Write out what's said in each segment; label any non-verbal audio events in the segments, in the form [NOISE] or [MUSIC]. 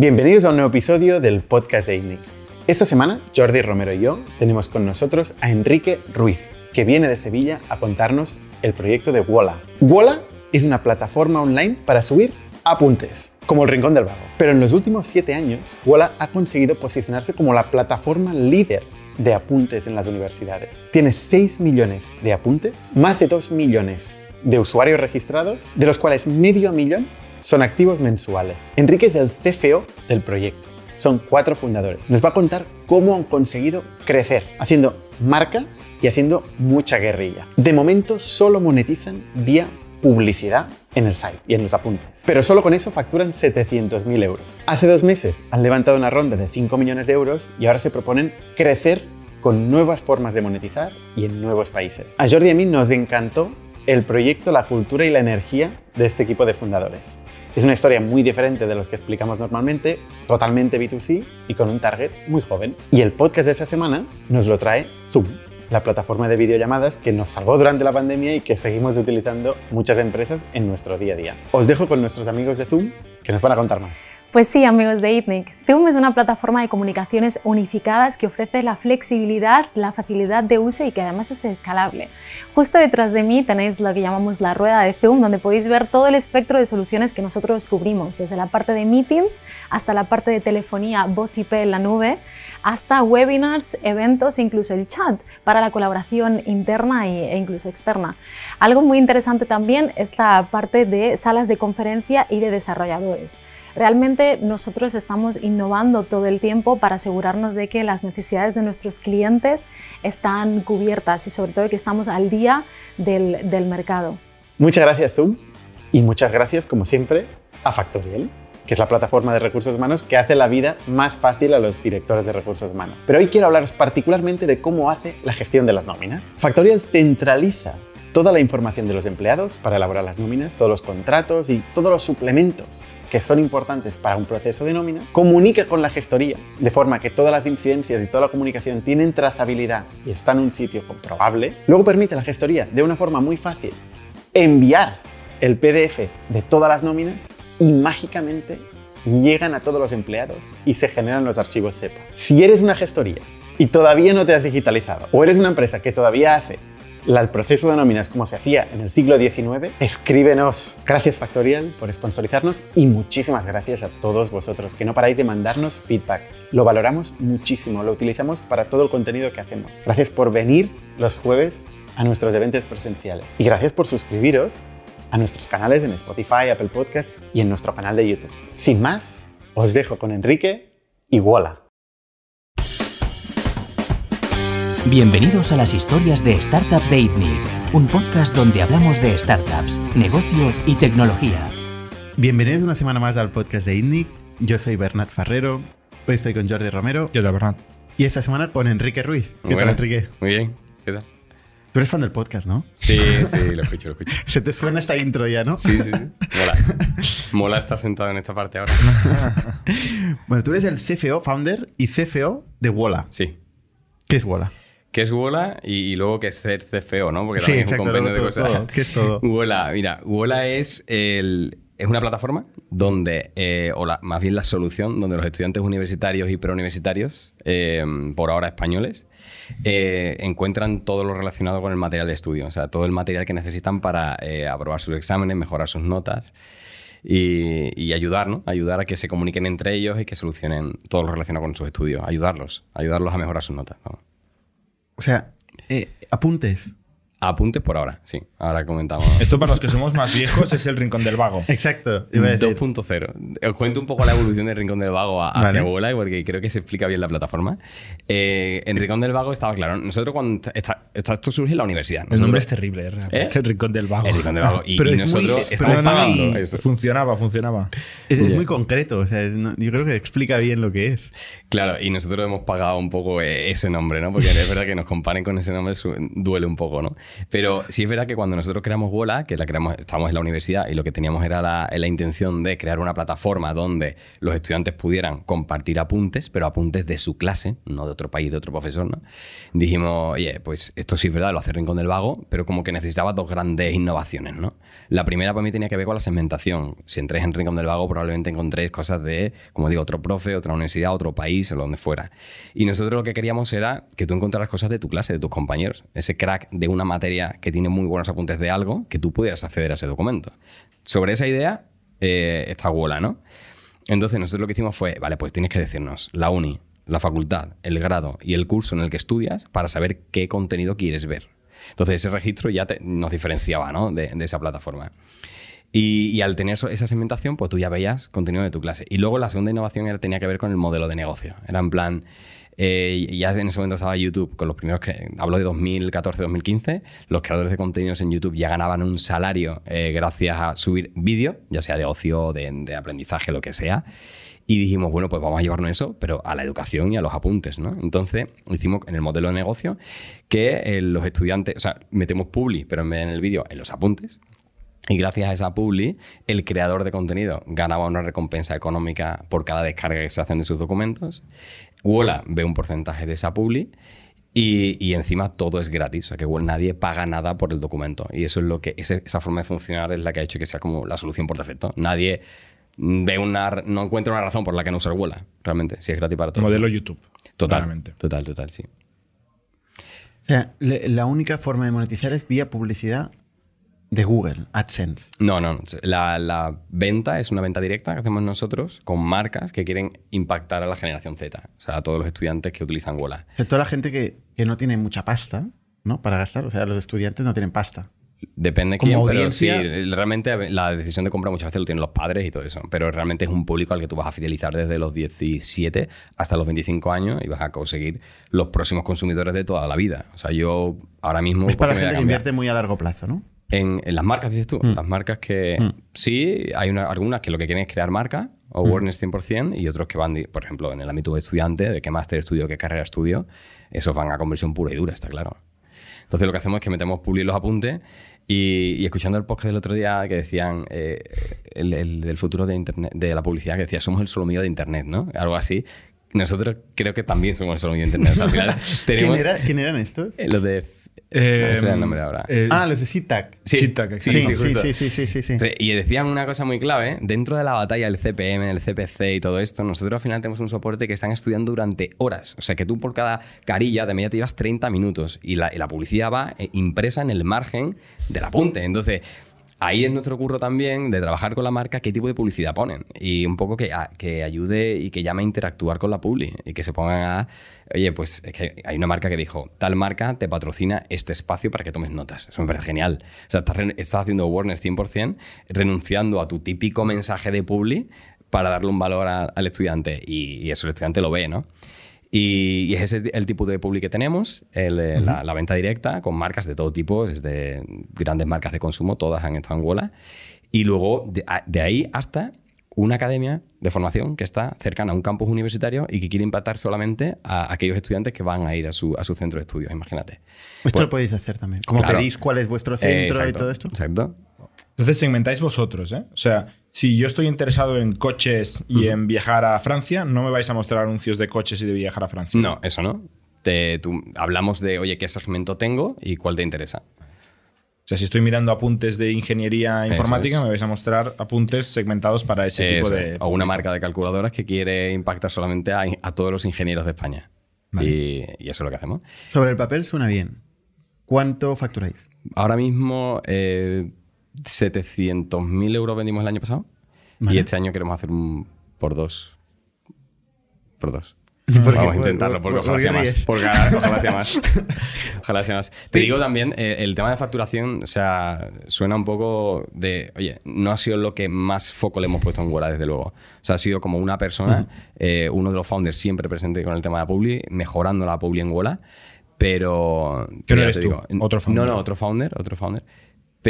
Bienvenidos a un nuevo episodio del podcast de ITNIC. Esta semana, Jordi Romero y yo tenemos con nosotros a Enrique Ruiz, que viene de Sevilla a contarnos el proyecto de Wola. Wola es una plataforma online para subir apuntes, como el Rincón del Vago. Pero en los últimos siete años, Wola ha conseguido posicionarse como la plataforma líder de apuntes en las universidades. Tiene 6 millones de apuntes, más de 2 millones de usuarios registrados, de los cuales medio millón son activos mensuales. Enrique es el CFO del proyecto. Son cuatro fundadores. Nos va a contar cómo han conseguido crecer, haciendo marca y haciendo mucha guerrilla. De momento solo monetizan vía publicidad en el site y en los apuntes. Pero solo con eso facturan 700.000 euros. Hace dos meses han levantado una ronda de 5 millones de euros y ahora se proponen crecer con nuevas formas de monetizar y en nuevos países. A Jordi y a mí nos encantó el proyecto, la cultura y la energía de este equipo de fundadores. Es una historia muy diferente de los que explicamos normalmente, totalmente B2C y con un target muy joven. Y el podcast de esta semana nos lo trae Zoom, la plataforma de videollamadas que nos salvó durante la pandemia y que seguimos utilizando muchas empresas en nuestro día a día. Os dejo con nuestros amigos de Zoom que nos van a contar más. Pues sí, amigos de ITNIC, Zoom es una plataforma de comunicaciones unificadas que ofrece la flexibilidad, la facilidad de uso y que además es escalable. Justo detrás de mí tenéis lo que llamamos la rueda de Zoom, donde podéis ver todo el espectro de soluciones que nosotros cubrimos, desde la parte de meetings hasta la parte de telefonía, voz IP en la nube, hasta webinars, eventos incluso el chat para la colaboración interna e incluso externa. Algo muy interesante también es la parte de salas de conferencia y de desarrolladores. Realmente nosotros estamos innovando todo el tiempo para asegurarnos de que las necesidades de nuestros clientes están cubiertas y sobre todo que estamos al día del, del mercado. Muchas gracias Zoom y muchas gracias como siempre a Factorial que es la plataforma de recursos humanos que hace la vida más fácil a los directores de recursos humanos. Pero hoy quiero hablaros particularmente de cómo hace la gestión de las nóminas. Factorial centraliza toda la información de los empleados para elaborar las nóminas, todos los contratos y todos los suplementos que son importantes para un proceso de nómina, comunica con la gestoría, de forma que todas las incidencias y toda la comunicación tienen trazabilidad y están en un sitio comprobable. Luego permite a la gestoría, de una forma muy fácil, enviar el PDF de todas las nóminas y mágicamente llegan a todos los empleados y se generan los archivos CEPA. Si eres una gestoría y todavía no te has digitalizado, o eres una empresa que todavía hace el proceso de nóminas como se hacía en el siglo XIX, escríbenos. Gracias Factorial por sponsorizarnos y muchísimas gracias a todos vosotros que no paráis de mandarnos feedback. Lo valoramos muchísimo, lo utilizamos para todo el contenido que hacemos. Gracias por venir los jueves a nuestros eventos presenciales. Y gracias por suscribiros a nuestros canales en Spotify, Apple Podcast y en nuestro canal de YouTube. Sin más, os dejo con Enrique y Wola. Bienvenidos a las historias de Startups de ITNIC, un podcast donde hablamos de startups, negocio y tecnología. Bienvenidos una semana más al podcast de ITNIC. Yo soy Bernat Ferrero. Hoy estoy con Jordi Romero. Yo soy Bernat. Y esta semana con Enrique Ruiz. ¿Qué tal, Enrique? Muy bien. ¿Qué tal? Tú eres fan del podcast, ¿no? Sí, sí, lo escucho, lo escucho. [LAUGHS] Se te suena esta intro ya, ¿no? Sí, sí, sí. Mola. Mola estar sentado en esta parte ahora. [LAUGHS] bueno, tú eres el CFO, founder y CFO de Wola. Sí. ¿Qué es Wola? ¿Qué es Wola? Y, y, luego qué es CFO, ¿no? Porque también es un compendio de cosas. Todo. ¿Qué es todo? [LAUGHS] Wola, mira, Wola es el, es una plataforma donde, eh, o la, más bien la solución, donde los estudiantes universitarios y preuniversitarios, eh, por ahora españoles, eh, encuentran todo lo relacionado con el material de estudio, o sea, todo el material que necesitan para eh, aprobar sus exámenes, mejorar sus notas y, y, ayudar, ¿no? Ayudar a que se comuniquen entre ellos y que solucionen todo lo relacionado con sus estudios, ayudarlos, ayudarlos a mejorar sus notas. Vamos. O sea, eh, apuntes. Apuntes por ahora, sí. Ahora comentamos. Esto para los que somos más viejos es el Rincón del Vago. [LAUGHS] Exacto. 2.0. Os cuento un poco la evolución del Rincón del Vago a, Vale. hacia Wola, porque creo que se explica bien la plataforma. Eh, en Rincón del Vago estaba claro. Nosotros cuando... esta- esto surge en la universidad. El nombre Nosotros- es terrible, realmente. ¿Eh? El Rincón del Vago. El Rincón del Vago. Y, Pero y es muy- nosotros pero estamos es muy- pagando eso. Funcionaba, funcionaba. Es, es muy concreto. O sea, no- yo creo que explica bien lo que es. Claro, y nosotros hemos pagado un poco eh, ese nombre, ¿no? Porque es verdad que nos comparen con ese nombre duele un poco, ¿no? Pero sí es verdad que cuando nosotros creamos Wola, que la creamos, estábamos en la universidad y lo que teníamos era la, la intención de crear una plataforma donde los estudiantes pudieran compartir apuntes, pero apuntes de su clase, no de otro país, de otro profesor, ¿no? Dijimos, oye, pues esto sí es verdad, lo hace Rincón del Vago, pero como que necesitaba dos grandes innovaciones, ¿no? La primera para mí tenía que ver con la segmentación. Si entréis en Rincón del Vago, probablemente encontréis cosas de, como digo, otro profe, otra universidad, otro país, o donde fuera. Y nosotros lo que queríamos era que tú encontraras cosas de tu clase, de tus compañeros. Ese crack de una materia que tiene muy buenos apuntes de algo, que tú pudieras acceder a ese documento. Sobre esa idea eh, está Wola, ¿no? Entonces nosotros lo que hicimos fue, vale, pues tienes que decirnos la uni, la facultad, el grado y el curso en el que estudias para saber qué contenido quieres ver. Entonces ese registro ya te- nos diferenciaba ¿no? de, esa plataforma. Y, al tener esa segmentación, pues tú ya veías contenido de tu clase. Y luego la segunda innovación era, tenía que ver con el modelo de negocio. Era en plan, eh, ya en ese momento estaba YouTube con los primeros, que, hablo de 2014-2015, los creadores de contenidos en YouTube ya ganaban un salario eh, gracias a subir vídeo, ya sea de ocio, de, aprendizaje, lo que sea. Y dijimos, bueno, pues vamos a llevarnos eso, pero a la educación y a los apuntes, ¿no? Entonces, hicimos en el modelo de negocio que eh, los estudiantes, o sea, metemos Publi, pero en vez de en el vídeo, en los apuntes. Y gracias a esa Publi, el creador de contenido ganaba una recompensa económica por cada descarga que se hacen de sus documentos. Wola ve un porcentaje de esa Publi. Y, y encima todo es gratis, o sea que bueno, nadie paga nada por el documento. Y eso es lo que, ese- esa forma de funcionar es la que ha hecho que sea como la solución por defecto. Nadie ve una, no encuentra una razón por la que no usar Wola, realmente, si es gratis para todos. Modelo YouTube. Total, claramente. total, total, sí. O sea, le- la única forma de monetizar es vía publicidad de Google, AdSense. No, no. La, la venta es una venta directa que hacemos nosotros con marcas que quieren impactar a la generación Z. O sea, a todos los estudiantes que utilizan Wola. O sea, toda la gente que, que no tiene mucha pasta, ¿no? Para gastar. O sea, los estudiantes no tienen pasta. Depende de Como quién, pero sí, audiencia- realmente la decisión de compra muchas veces lo tienen los padres y todo eso. Pero realmente es un público al que tú vas a fidelizar desde los 17 hasta los 25 años y vas a conseguir los próximos consumidores de toda la vida. O sea, yo ahora mismo... Es para ¿por qué me gente que invierte muy a largo plazo, ¿no? En, en las marcas, dices tú. Mm. Las marcas que Mm. sí, hay una- algunas que lo que quieren es crear marca, o awareness 100%, y otros que van, por ejemplo, en el ámbito de estudiante, de qué máster estudio, qué carrera estudio, esos van a conversión pura y dura, está claro. Entonces lo que hacemos es que metemos publi en los apuntes y, y escuchando el podcast del otro día que decían eh, el, el del futuro de internet, de la publicidad, que decía somos el solomillo de internet, ¿no? Algo así. Nosotros creo que también somos el solomillo de internet. O sea, al final [LAUGHS] ¿Quién, tenemos era- quién eran estos? eh, lo de Eh, No el nombre ahora. eh, Ah, los de SITAC. Sí, Sitac, sí, Sí, sí, sí, sí, sí, sí, sí, sí. Sí, Y decían una cosa muy clave, dentro de la batalla del CPM, del CPC y todo esto, nosotros al final tenemos un soporte que están estudiando durante horas. O sea que tú por cada carilla de media te llevas 30 minutos y la, y la publicidad va eh, impresa en el margen del apunte. Entonces, ahí es nuestro curro también de trabajar con la marca qué tipo de publicidad ponen y un poco que, a- que ayude y que llame a interactuar con la publi y que se pongan a, oye, pues es que hay una marca que dijo, tal marca te patrocina este espacio para que tomes notas. Eso me parece genial. O sea, estás, estás haciendo awareness 100%, renunciando a tu típico mensaje de publi para darle un valor a- al estudiante y, y eso el estudiante lo ve, ¿no? Y, y ese es el tipo de publi que tenemos, el, eh, la, la venta directa con marcas de todo tipo, desde grandes marcas de consumo, todas han estado en Wola. Y luego de, ahí hasta una academia de formación que está cercana a un campus universitario y que quiere impactar solamente a aquellos estudiantes que van a ir a su, a su centro de estudios, imagínate. Esto Bueno, lo podéis hacer también. Como claro. pedís cuál es vuestro eh, centro y exacto, todo esto. Exacto. Entonces segmentáis vosotros, ¿eh? O sea, si yo estoy interesado en coches y en viajar a Francia, no me vais a mostrar anuncios de coches y de viajar a Francia. No, eso no. Te- tú- hablamos de, oye, qué segmento tengo y cuál te interesa. O sea, si estoy mirando apuntes de ingeniería informática, es. me vais a mostrar apuntes segmentados para ese tipo de. O una marca de calculadoras que quiere impactar solamente a, a todos los ingenieros de España. Vale. Y, y eso es lo que hacemos. Sobre el papel suena bien. ¿Cuánto facturáis? Ahora mismo, eh, 700.000 euros vendimos el año pasado. Vale. Y este año queremos hacer un por dos. Por dos. [LAUGHS] ¿Por qué? Vamos a ¿Por- intentarlo, por- porque por ojalá qué sea? Porque ojalá sea más. [LAUGHS] Ojalá sea más. Te digo también, eh, el tema de facturación, o sea, suena un poco de, oye, no ha sido lo que más foco le hemos puesto en Wola, desde luego. O sea, ha sido como una persona, eh, uno de los founders siempre presente con el tema de la Publi, mejorando la Publi en Wola, pero... Que no eres tú, digo, otro founder. No, no, otro founder, otro founder.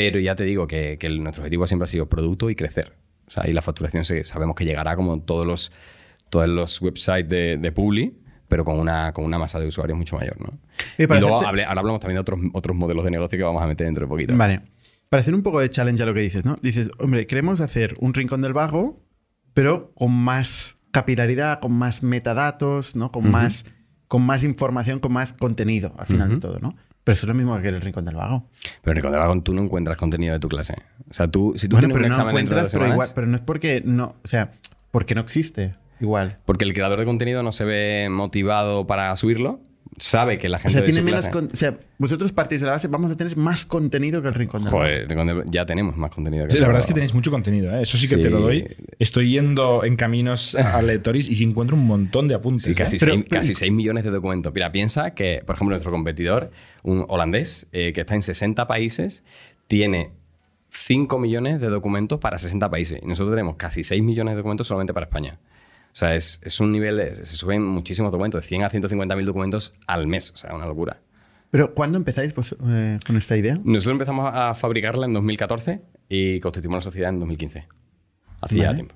Pero ya te digo que, que el- nuestro objetivo siempre ha sido producto y crecer. O sea, y la facturación se- sabemos que llegará como todos los, todos los websites de, de Publi, pero con una, con una masa de usuarios mucho mayor, ¿no? Y luego hacerte- hable- ahora hablamos también de otros, otros modelos de negocio que vamos a meter dentro de poquito. Vale. Para hacer un poco de challenge a lo que dices, ¿no? Dices, hombre, queremos hacer un rincón del vago, pero con más capilaridad, con más metadatos, ¿no? Con, más, con más información, con más contenido, al final de todo, ¿no? Pero eso es lo mismo que el rincón del vago. Pero en Rincón del Vago tú no encuentras contenido de tu clase. O sea, tú, si tú bueno, tienes pero un no examen de encuentras, pero, semanas, igual, pero no es porque no, o sea, porque no existe igual. porque el creador de contenido no se ve motivado para subirlo, sabe que la O gente sea, de tiene su menos clase... con- o sea, vosotros partís de la base, vamos a tener más contenido que el rincón del. Joder, Rincón del- ya tenemos más contenido. que Sí, el la verdad es que tenéis mucho contenido, ¿eh? Eso sí que Sí. te lo doy. Estoy yendo en caminos aleatorios y encuentro un montón de apuntes. Sí, casi, ¿eh? Pero- seis, pero- casi 6 millones de documentos. Mira, piensa que, por ejemplo, nuestro competidor, un holandés, eh, que está en 60 países, tiene 5 millones de documentos para 60 países. Y nosotros tenemos casi 6 millones de documentos solamente para España. O sea, es, es un nivel, de- se suben muchísimos documentos, de 100 a 150 mil documentos al mes. O sea, una locura. Pero ¿cuándo empezáis vos, eh, con esta idea? Nosotros empezamos a fabricarla en 2014 y constituimos la sociedad en 2015. Hacía Vale. tiempo.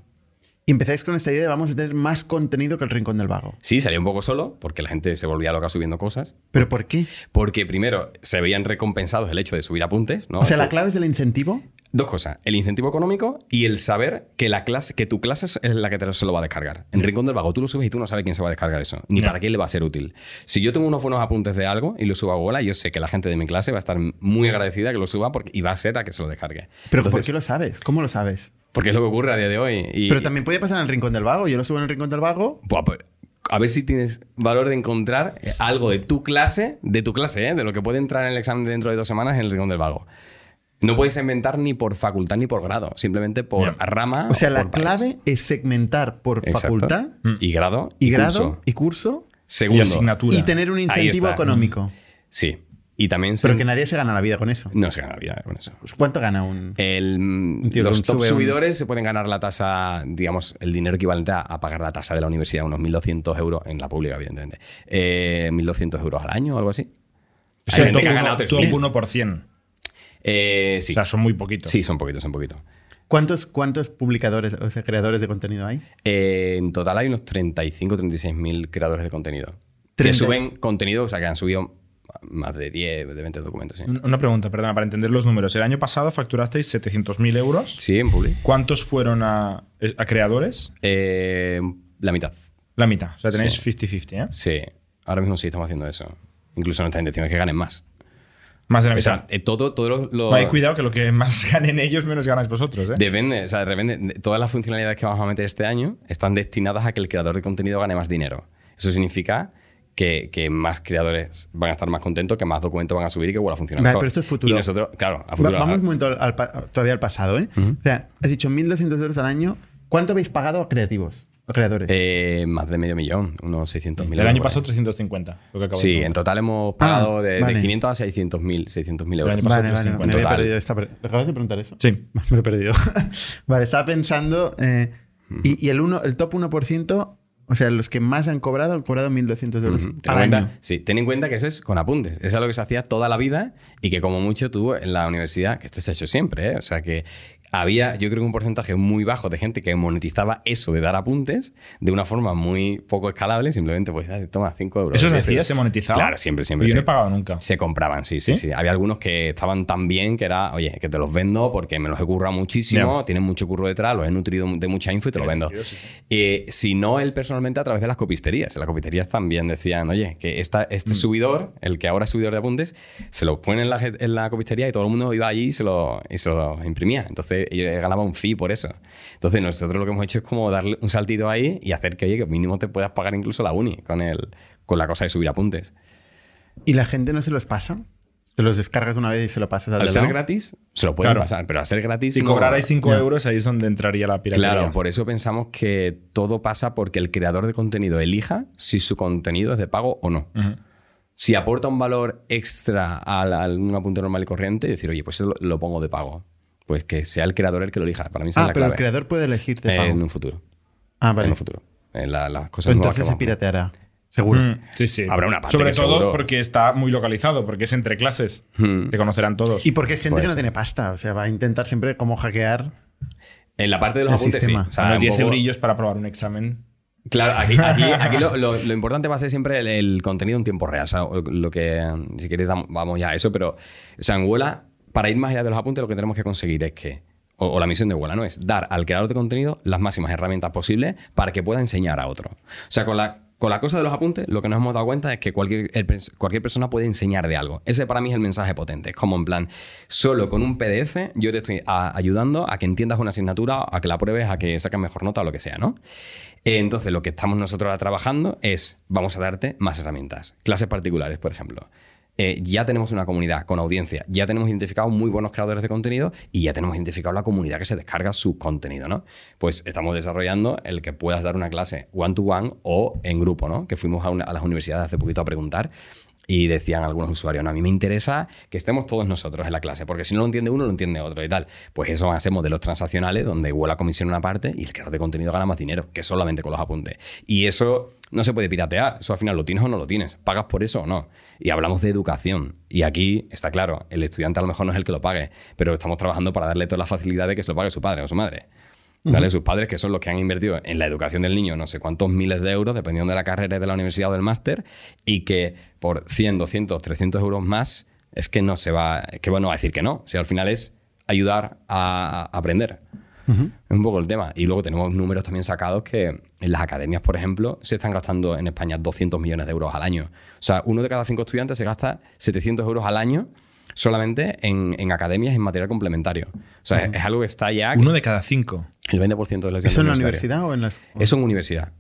Y empezáis con esta idea de vamos a tener más contenido que el rincón del vago. Sí, salía un poco solo, porque la gente se volvía loca subiendo cosas. ¿Pero por qué? Porque primero se veían recompensados el hecho de subir apuntes, ¿no? O sea, la clave es el incentivo. Dos cosas, el incentivo económico y el saber que la clase, que tu clase es la que te lo, se lo va a descargar. En Rincón del Vago tú lo subes y tú no sabes quién se va a descargar eso, ni para quién le va a ser útil. Si yo tengo unos buenos apuntes de algo y lo subo a Google, yo sé que la gente de mi clase va a estar muy agradecida que lo suba porque, y va a ser a que se lo descargue. ¿Pero por Entonces, qué lo sabes? ¿Cómo lo sabes? Porque es lo que ocurre a día de hoy. Y, Pero también puede pasar en el rincón del vago. Yo lo subo en el rincón del vago. Buah, pues, a ver si tienes valor de encontrar algo de tu clase, de tu clase, ¿eh? de lo que puede entrar en el examen dentro de dos semanas en el Rincón del Vago. No puedes inventar ni por facultad ni por grado, simplemente por rama. O sea, la por país. clave es segmentar por Exacto. facultad y grado y, y, grado curso. y curso Segundo. Y asignatura. y tener un incentivo económico. Sí. Y también Pero se- que nadie se gana la vida con eso. no se gana vida con eso. Pues, ¿Cuánto gana un...? El, mm, tío los top sube un- subidores se pueden ganar la tasa, digamos, el dinero equivalente a, a pagar la tasa de la universidad, unos 1.200 euros en la pública, evidentemente. Eh, 1.200 euros al año o algo así. O Hay sea, gente top que ha 1%. ganado Top 3.000. 1%. Eh, sí. O sea, son muy poquitos. sí, son poquitos, son poquitos. ¿Cuántos, ¿Cuántos publicadores, o sea, creadores de contenido hay? Eh, en total hay unos 35 36 mil creadores de contenido. Que 30. suben contenido, o sea, que han subido más de 10, de 20 documentos. Sí, Un- Una pregunta, perdona, para entender los números. El año pasado facturasteis 700.000 euros. Sí, en Publi. ¿Cuántos fueron a, a creadores? Eh, la mitad. La mitad. O sea, tenéis Sí. 50-50, ¿eh? Sí. Ahora mismo sí estamos haciendo eso. Incluso nuestra intención es que ganen más. Más de la O mitad. sea, eh, todo, todo lo, lo- No, hay cuidado que lo que más [LAUGHS] ganen ellos, menos ganáis vosotros, ¿eh? Depende, o sea, depende. de- Todas las funcionalidades que vamos a meter este año están destinadas a que el creador de contenido gane más dinero. Eso significa que, que más creadores van a estar más contentos, que más documentos van a subir y que vuelva a funcionar Vale, mejor. pero esto es futuro. Y nosotros, claro, a Va- vamos un momento al todavía al pasado, ¿eh? O sea, has dicho 1.200 euros al año. ¿Cuánto habéis pagado a creativos? Creadores. Eh, más de medio millón, unos 600.000 El euros. año por pasado ahí. 350. Lo que acabo de Sí, preguntar. en total hemos pagado Ah, de, de vale. 500 a 600.000 600.000 El euros. año pasado vale, vale, 350. me había Total. perdido esta pre- ¿Le acabas de preguntar eso? Sí. [LAUGHS] Me lo he perdido. [LAUGHS] vale, estaba pensando. eh, y, y el, uno, el top 1%, o sea, los que más han cobrado, han cobrado 1.200 euros Ujú. Ten al en cuenta- año. sí, ten en cuenta que eso es con apuntes. Eso es lo que se hacía toda la vida y que como mucho tú en la universidad, que esto se ha hecho siempre, ¿eh? o sea que había yo creo que un porcentaje muy bajo de gente que monetizaba eso de dar apuntes de una forma muy poco escalable, simplemente pues "Ah, toma 5 euros. ¿Eso se 10 hacía? euros". ¿Se monetizaba? Claro, siempre, siempre. Yo no he pagado nunca. Se compraban, sí, sí, ¿Sí? ¿Sí? Había algunos que estaban tan bien que era, oye, que te los vendo porque me los he currado muchísimo, tienen mucho curro detrás, los he nutrido de mucha info y te los vendo. Eh, si no, él personalmente a través de las copisterías. En las copisterías también decían, oye, que esta, Mm. este subidor, el que ahora es subidor de apuntes, se lo ponen en la, je- en la copistería y todo el mundo iba allí y se lo, y se lo imprimía. Entonces ellos ganaban un fee por eso. Entonces nosotros lo que hemos hecho es como darle un saltito ahí y hacer que, oye, que mínimo te puedas pagar incluso la uni con, el, con la cosa de subir apuntes. ¿Y la gente no se los pasa? Te los descargas una vez y se lo pasas al Al ser lado? gratis, se lo pueden Claro. pasar, pero al ser gratis. Si no- cobrarais 5 Ya. euros, ahí es donde entraría la piratería. Claro, por eso pensamos que todo pasa porque el creador de contenido elija si su contenido es de pago o no. Si aporta un valor extra al- a, un apunte normal y corriente, decir, oye, pues eso lo, lo pongo de pago. Pues que sea el creador el que lo elija. Para mí esa Ah, es la pero el creador puede elegir de pago. en un futuro. ah, vale. En un futuro. En la- las cosas Pues nuevas entonces se pirateará. Seguro. Mm, sí, sí. Habrá una parte Sobre que todo seguro- porque está muy localizado, porque es entre clases. Hmm. Se conocerán todos. Y porque es gente que no tiene pasta. O sea, va a intentar siempre como hackear. En la parte de los apuntes, sistema. sí. O sea, Unos un 10 poco- eurillos para probar un examen. Claro, aquí, aquí, [LAUGHS] aquí lo, lo- lo importante va a ser siempre el, el contenido en tiempo real. O sea, lo que, si queréis, vamos ya a eso, pero, o sea, en Huela, para ir más allá de los apuntes, lo que tenemos que conseguir es que, o, la misión de Huela, ¿no? Es dar al creador de contenido las máximas herramientas posibles para que pueda enseñar a otro. O sea, con la, con la cosa de los apuntes, lo que nos hemos dado cuenta es que cualquier, cualquier persona puede enseñar de algo. Ese para mí es el mensaje potente. Es como en plan, solo con un PDF yo te estoy ayudando a que entiendas una asignatura, a que la pruebes, a que saques mejor nota o lo que sea, ¿no? Entonces, lo que estamos nosotros trabajando es, vamos a darte más herramientas. Clases particulares, por ejemplo. Eh, ya tenemos una comunidad con audiencia, ya tenemos identificado muy buenos creadores de contenido y ya tenemos identificado la comunidad que se descarga su contenido, ¿no? Pues estamos desarrollando el que puedas dar una clase one to one o en grupo, ¿no? Que fuimos a, a las universidades hace poquito a preguntar y decían algunos usuarios, no, a mí me interesa que estemos todos nosotros en la clase, porque si no lo entiende uno, lo entiende otro y tal. Pues eso van a ser modelos transaccionales donde igual la comisión una parte y el creador de contenido gana más dinero que solamente con los apuntes. Y eso no se puede piratear, eso al final lo tienes o no lo tienes, pagas por eso o no. Y hablamos de educación. Y aquí está claro, el estudiante a lo mejor no es el que lo pague, pero estamos trabajando para darle toda la facilidad de que se lo pague su padre o su madre. ¿Vale? Sus padres, que son los que han invertido en la educación del niño no sé cuántos miles de euros, dependiendo de la carrera y de la universidad o del máster, y que por 100, 200, 300 euros más es que no se va, es que bueno, va a decir que no. O sea, al final es ayudar a, a aprender. Es un poco el tema. Y luego tenemos números también sacados que en las academias, por ejemplo, se están gastando en España 200 millones de euros al año. O sea, uno de cada cinco estudiantes se gasta 700 euros al año solamente en, en academias en material complementario. O sea, es, es algo que está ya... Uno de cada cinco. El 20% de los estudiantes ¿Eso en la universidad o en las.? Eso en universidad.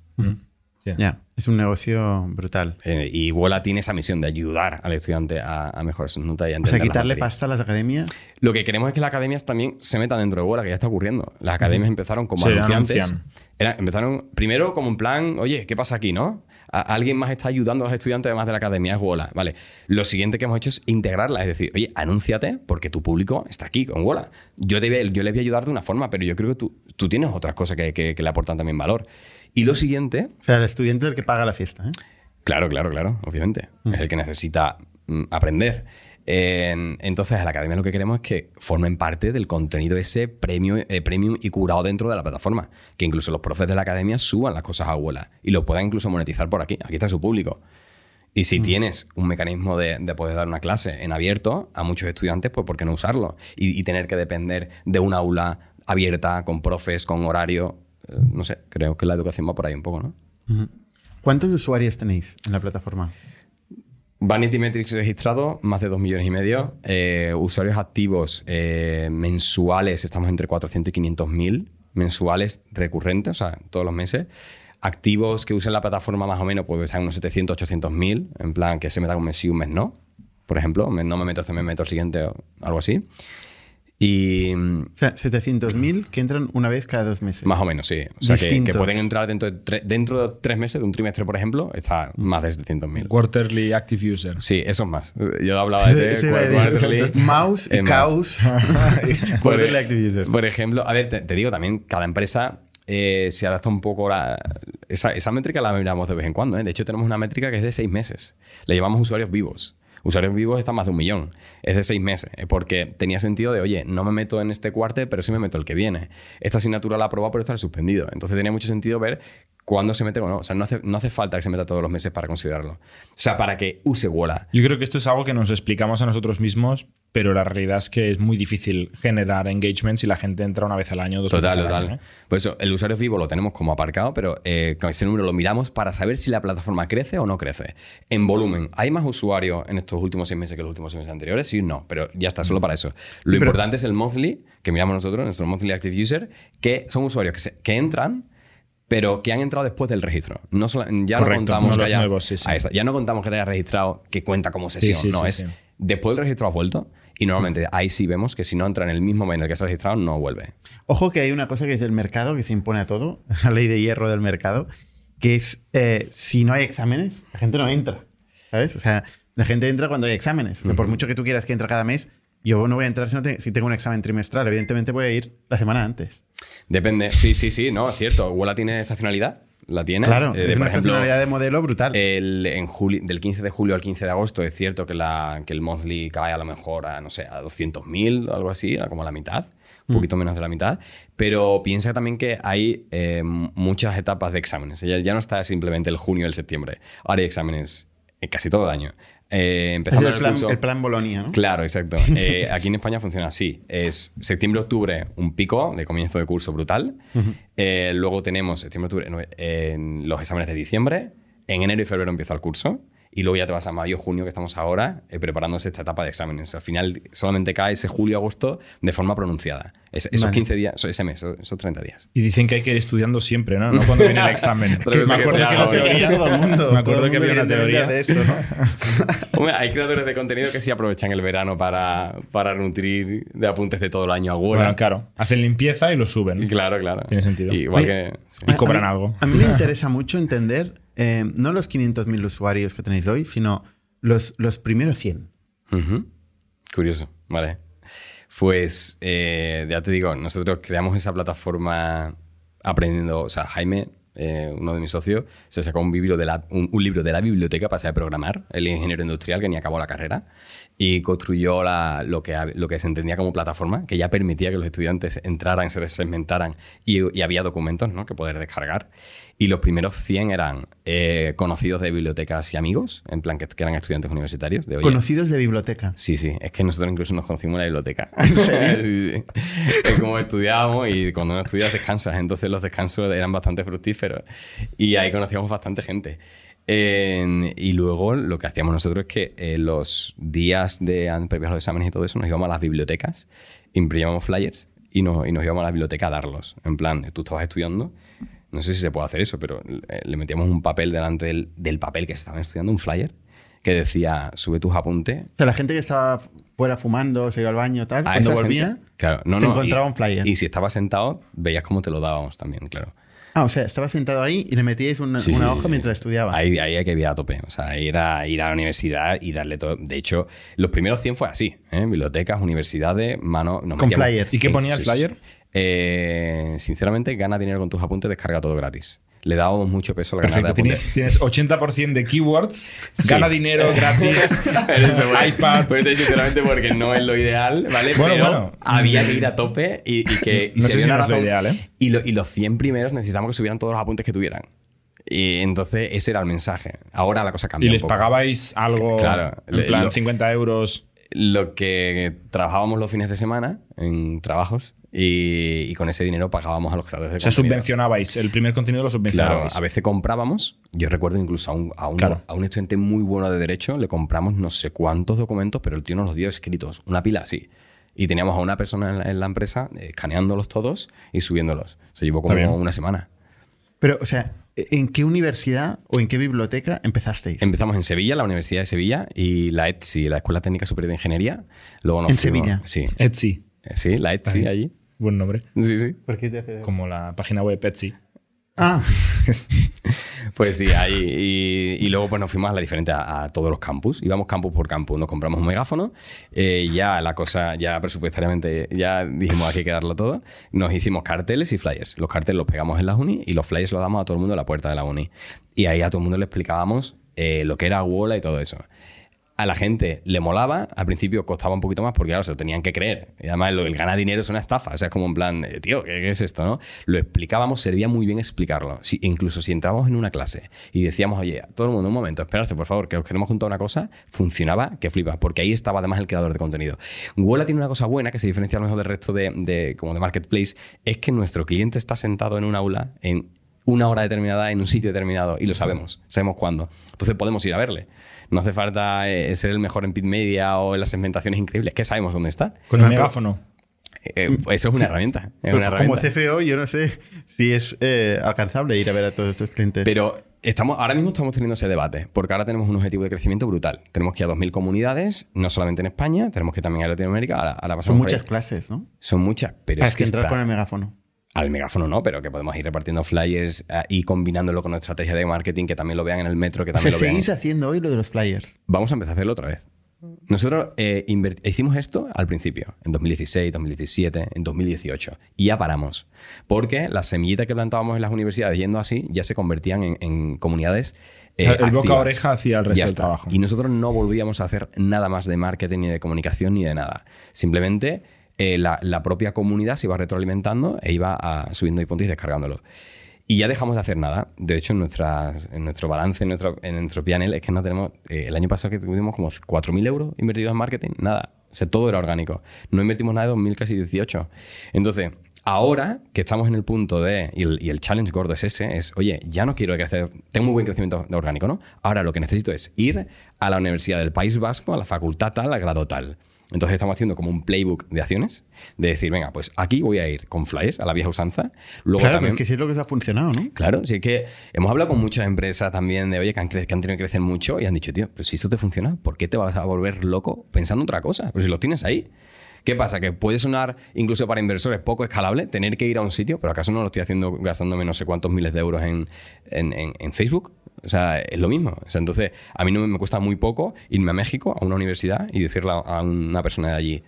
Ya. Es un negocio brutal. Eh, y Vuela tiene esa misión de ayudar al estudiante a, a mejorar sus notas y a O sea, quitarle pasta a las academias. Lo que queremos es que las academias también se metan dentro de Vuela, que ya está ocurriendo. Las academias empezaron como Sí, anunciantes. anuncian. Era- empezaron primero como en plan, oye, ¿qué pasa aquí, no? Alguien más está ayudando a los estudiantes además de la academia, es Wola. Vale. Lo siguiente que hemos hecho es integrarla, es decir, oye, anúnciate porque tu público está aquí con Wola. Yo, te yo les voy a ayudar de una forma, pero yo creo que tú, tú tienes otras cosas que, que- que le aportan también valor. Y lo siguiente, O sea, el estudiante es el que paga la fiesta. ¿eh? Claro, claro, claro, obviamente. Es el que necesita mm, aprender. En- entonces, a la academia lo que queremos es que formen parte del contenido ese premium, eh, premium y curado dentro de la plataforma. Que incluso los profes de la academia suban las cosas a abuela y lo puedan incluso monetizar por aquí. Aquí está su público. Y si tienes un mecanismo de, de poder dar una clase en abierto a muchos estudiantes, pues ¿por qué no usarlo? Y, y tener que depender de un aula abierta, con profes, con horario. eh, no sé, creo que la educación va por ahí un poco, ¿no? ¿Cuántos usuarios tenéis en la plataforma? Vanity Metrics registrado, más de 2 millones y medio. Eh, usuarios activos eh, mensuales, estamos entre 400 y 500 mil mensuales recurrentes, o sea, todos los meses. Activos que usen la plataforma más o menos, pues están unos 700, 800 mil, en plan que se metan un mes sí, un mes no. Por ejemplo, no me meto este mes, me meto el siguiente algo así. Y O sea, 700.000 que entran una vez cada dos meses. más o menos, sí. O sea, que, que pueden entrar dentro de, tre- dentro de tres meses, de un trimestre, por ejemplo, está más de 700 mil. Quarterly Active User. Sí, eso es más. Yo hablaba de Sí, sí, quarterly. [LAUGHS] Mouse y. [LAUGHS] Por, Quarterly active users. por ejemplo, a ver, te, te digo también, cada empresa eh, se adapta un poco la, esa, esa métrica la miramos de vez en cuando. ¿eh? De hecho, tenemos una métrica que es de seis meses. Le llamamos usuarios vivos. Usuarios vivos está más de un millón. Es de seis meses. Porque tenía sentido de, oye, no me meto en este cuarto, pero sí me meto el que viene. Esta asignatura la aprobado, pero está suspendido. Entonces tenía mucho sentido ver cuándo se mete o no. O sea, no hace, no hace falta que se meta todos los meses para considerarlo. O sea, para que use Wola. Yo creo que esto es algo que nos explicamos a nosotros mismos, pero la realidad es que es muy difícil generar engagement si la gente entra una vez al año, dos Total, veces al total. año. ¿eh? Por eso, el usuario vivo lo tenemos como aparcado, pero eh, con ese número lo miramos para saber si la plataforma crece o no crece. En volumen, ¿hay más usuarios en estos últimos seis meses que los últimos seis meses anteriores? Sí, no, pero ya está, solo para eso. Lo Pero- importante es el monthly, que miramos nosotros, nuestro monthly active user, que son usuarios que, se- que entran, pero que han entrado después del registro. No solo- ya Correcto, no contamos no que haya, nuevos, sí, sí. Está. ya no contamos que te haya registrado que cuenta como sesión. sí, no, es después del registro has vuelto. Y normalmente ahí sí vemos que si no entra en el mismo mes en el que se ha registrado, no vuelve. Ojo que hay una cosa que es el mercado, que se impone a todo, [LAUGHS] la ley de hierro del mercado, que es eh, si no hay exámenes, la gente no entra. ¿Sabes? O sea, la gente entra cuando hay exámenes. O sea, Por mucho que tú quieras que entre cada mes, yo no voy a entrar si, no te- si tengo un examen trimestral. Evidentemente voy a ir la semana antes. Depende. Sí, sí, sí, no, es cierto. Wola tiene estacionalidad. La tiene. Claro, Eh, es por una ejemplo, estacionalidad de modelo brutal. el, en julio, del 15 de julio al 15 de agosto es cierto que, la, que el monthly cae a lo mejor a, no sé, a 200.000 o algo así, a como la mitad. un poquito menos de la mitad, pero piensa también que hay eh, muchas etapas de exámenes. Ya, ya no está simplemente el junio y el septiembre. Ahora hay exámenes eh, casi todo el año. Eh, empezando el el plan, curso- el plan Bolonia, ¿no? Claro, exacto. [LAUGHS] Eh, aquí en España funciona así. Es septiembre-octubre un pico de comienzo de curso brutal. Eh, luego tenemos septiembre-octubre en los exámenes de diciembre. En enero y febrero empieza el curso. Y luego ya te vas a mayo-junio, que estamos ahora, eh, preparándose esta etapa de exámenes. Al final solamente cae ese julio-agosto de forma pronunciada. Es- esos Vale. 15 días, ese mes, esos esos 30 días. Y dicen que hay que ir estudiando siempre, ¿no? No cuando viene el [LAUGHS] examen. Me que acuerdo sea que la teoría- todo el mundo. Me acuerdo que había una teoría. hace esto, ¿no? [LAUGHS] Hombre, hay creadores de contenido que sí aprovechan el verano para, para nutrir de apuntes de todo el año a Google. Bueno, claro. Hacen limpieza y lo suben. Claro, claro. Tiene sentido. Igual Oye, que. sí. Y cobran a algo. A mí me interesa mucho entender, eh, no los 500.000 usuarios que tenéis hoy, sino los, los primeros 100. Ujú. Curioso, vale. Pues eh, ya te digo, nosotros creamos esa plataforma aprendiendo. O sea, Jaime, eh, uno de mis socios, se sacó un, de la, un, libro de la biblioteca para saber programar, el ingeniero industrial que ni acabó la carrera, y construyó la- lo, que, lo que se entendía como plataforma, que ya permitía que los estudiantes entraran, se segmentaran y, y había documentos ¿no? que poder descargar. Y los primeros 100 eran eh, conocidos de bibliotecas y amigos, en plan que, que eran estudiantes universitarios. De, Conocidos de biblioteca. Sí, sí. Es que nosotros incluso nos conocimos en la biblioteca. [LAUGHS] ¿En serio? [LAUGHS] sí, sí. Es como estudiábamos y cuando no estudias descansas. Entonces los descansos eran bastante fructíferos. Y ahí conocíamos bastante gente. En- y luego lo que hacíamos nosotros es que eh, los días de previos a los exámenes y todo eso nos íbamos a las bibliotecas, imprimíamos flyers y nos, y nos íbamos a la biblioteca a darlos. En plan, tú estabas estudiando, no sé si se puede hacer eso, pero le metíamos un papel delante del, del papel que se estaban estudiando, un flyer, que decía, sube tus apuntes O sea, la gente que estaba fuera fumando, se iba al baño, tal, a cuando volvía, gente- claro, no, se no, encontraba y- un flyer. Y si estaba sentado, veías cómo te lo dábamos también, claro. Ah, o sea, estaba sentado ahí y le metíais una, Sí, una sí, hoja sí. mientras estudiaba. Ahí, ahí hay que ir a tope. O sea, ir a, ir a la universidad y darle todo. De hecho, los primeros 100 fue así: ¿eh? bibliotecas, universidades, mano. nos Con metíamos- flyers. ¿Y qué Sí, ponía el sí, sí, flyer? Eh, sinceramente, gana dinero con tus apuntes, descarga todo gratis. Le dábamos mucho peso al ganar de Perfecto. apuntes. Tienes, tienes 80% de keywords, Sí. gana dinero gratis, [LAUGHS] Eso, bueno, iPad. Pues sinceramente porque no es lo ideal, ¿vale? Bueno, Pero bueno. había que ir a tope y, y que... y No sé si es lo ideal, ¿eh? Y, lo- y los 100 primeros necesitamos que subieran todos los apuntes que tuvieran. Y entonces ese era el mensaje. Ahora la cosa Y cambió un les poco. pagabais algo, Claro, en plan lo- 50 euros. Lo que trabajábamos los fines de semana en trabajos y, y con ese dinero pagábamos a los creadores de O sea, contenido. subvencionabais. El primer contenido lo Claro, subvencionabais. a veces comprábamos, yo recuerdo incluso a un, a, un, Claro. a un estudiante muy bueno de Derecho, le compramos no sé cuántos documentos, pero el tío nos los dio escritos, una pila así. Y teníamos a una persona en la, en la empresa eh, escaneándolos todos y subiéndolos. Se llevó como una semana. Pero, o sea, ¿en qué universidad o en qué biblioteca empezasteis? Empezamos en Sevilla, la Universidad de Sevilla, y la ETSI, la Escuela Técnica Superior de Ingeniería. Luego nos ¿En fuimos- Sevilla? Sí. Etsy. Eh, Sí, la ETSI allí. Buen nombre. Sí, sí. ¿Por qué te hace- Como la página web Etsy. Ah, [LAUGHS] Pues sí, ahí. Y, y luego pues nos fuimos a la diferente a, a todos los campus. Íbamos campus por campus. Nos compramos un megáfono. eh, ya la cosa, ya presupuestariamente, ya dijimos aquí hay que darlo todo. Nos hicimos carteles y flyers. Los carteles los pegamos en las uni y los flyers los damos a todo el mundo en la puerta de la uni. Y ahí a todo el mundo le explicábamos eh, lo que era Wola y todo eso. A la gente le molaba, al principio costaba un poquito más porque, claro, se lo tenían que creer. Y además, el ganar dinero es una estafa. O sea, es como en plan, tío, ¿qué, qué es esto? no? Lo explicábamos, servía muy bien explicarlo. Si, incluso si entrábamos en una clase y decíamos, oye, todo el mundo, un momento, esperarse, por favor, que os queremos juntar una cosa, funcionaba que flipas, porque ahí estaba además el creador de contenido. Wola tiene una cosa buena que se diferencia a lo mejor del resto de, de- como de marketplace, es que nuestro cliente está sentado en un aula en una hora determinada en un sitio determinado y lo sabemos, sabemos cuándo. Entonces podemos ir a verle. No hace falta eh, ser el mejor en Pitmedia o en las segmentaciones increíbles, que sabemos dónde está. Con el megáfono. Eh, eso es una herramienta. Es pero una como herramienta. CFO, yo no sé si es eh, alcanzable ir a ver a todos estos clientes. Pero estamos, ahora mismo estamos teniendo ese debate, porque ahora tenemos un objetivo de crecimiento brutal. Tenemos que ir a 2.000 comunidades, no solamente en España, tenemos que también a Latinoamérica. Ahora, ahora Son muchas ahí. clases, ¿no? Son muchas, pero Ah, es, es que entrar está- con el megáfono. Al megáfono no, pero que podemos ir repartiendo flyers eh, y combinándolo con nuestra estrategia de marketing, que también lo vean en el metro, que O sea, también lo vean. seguís haciendo hoy lo de los flyers. Vamos a empezar a hacerlo otra vez. Nosotros eh, hicimos esto al principio, en 2016, 2017, en 2018, y ya paramos. Porque las semillitas que plantábamos en las universidades yendo así ya se convertían en, en comunidades. eh, El boca a oreja hacía el resto Ya del está. trabajo. Y nosotros no volvíamos a hacer nada más de marketing, ni de comunicación, ni de nada. Simplemente eh, la, propia comunidad se iba retroalimentando e iba a- subiendo puntos y descargándolo. Y ya dejamos de hacer nada. De hecho, en, nuestro balance, en nuestro, en nuestro PNL, es que no tenemos. eh, el año pasado que tuvimos como 4.000 euros invertidos en marketing, nada. O sea, todo era orgánico. No invertimos nada de 2000, casi 18. Entonces, ahora que estamos en el punto de. Y el, challenge gordo es ese: es, oye, ya no quiero crecer. Tengo muy buen crecimiento de orgánico, ¿no? Ahora lo que necesito es ir a la Universidad del País Vasco, a la facultad tal, al grado tal. Entonces estamos haciendo como un playbook de acciones, de decir, venga, pues aquí voy a ir con flyers a la vieja usanza. Luego claro, también, es que sí es lo que os ha funcionado, ¿no? Claro, sí es que hemos hablado con muchas empresas también de, oye, que han, que han tenido que crecer mucho y han dicho, tío, pero si esto te funciona, ¿por qué te vas a volver loco pensando otra cosa? Pero si lo tienes ahí. ¿Qué pasa? Que puede sonar, incluso para inversores, poco escalable tener que ir a un sitio, pero ¿acaso no lo estoy haciendo gastándome no sé cuántos miles de euros en, en- en- en Facebook? O sea, es lo mismo. O sea, entonces, a mí no me, cuesta muy poco irme a México, a una universidad, y decirle a- una persona de allí,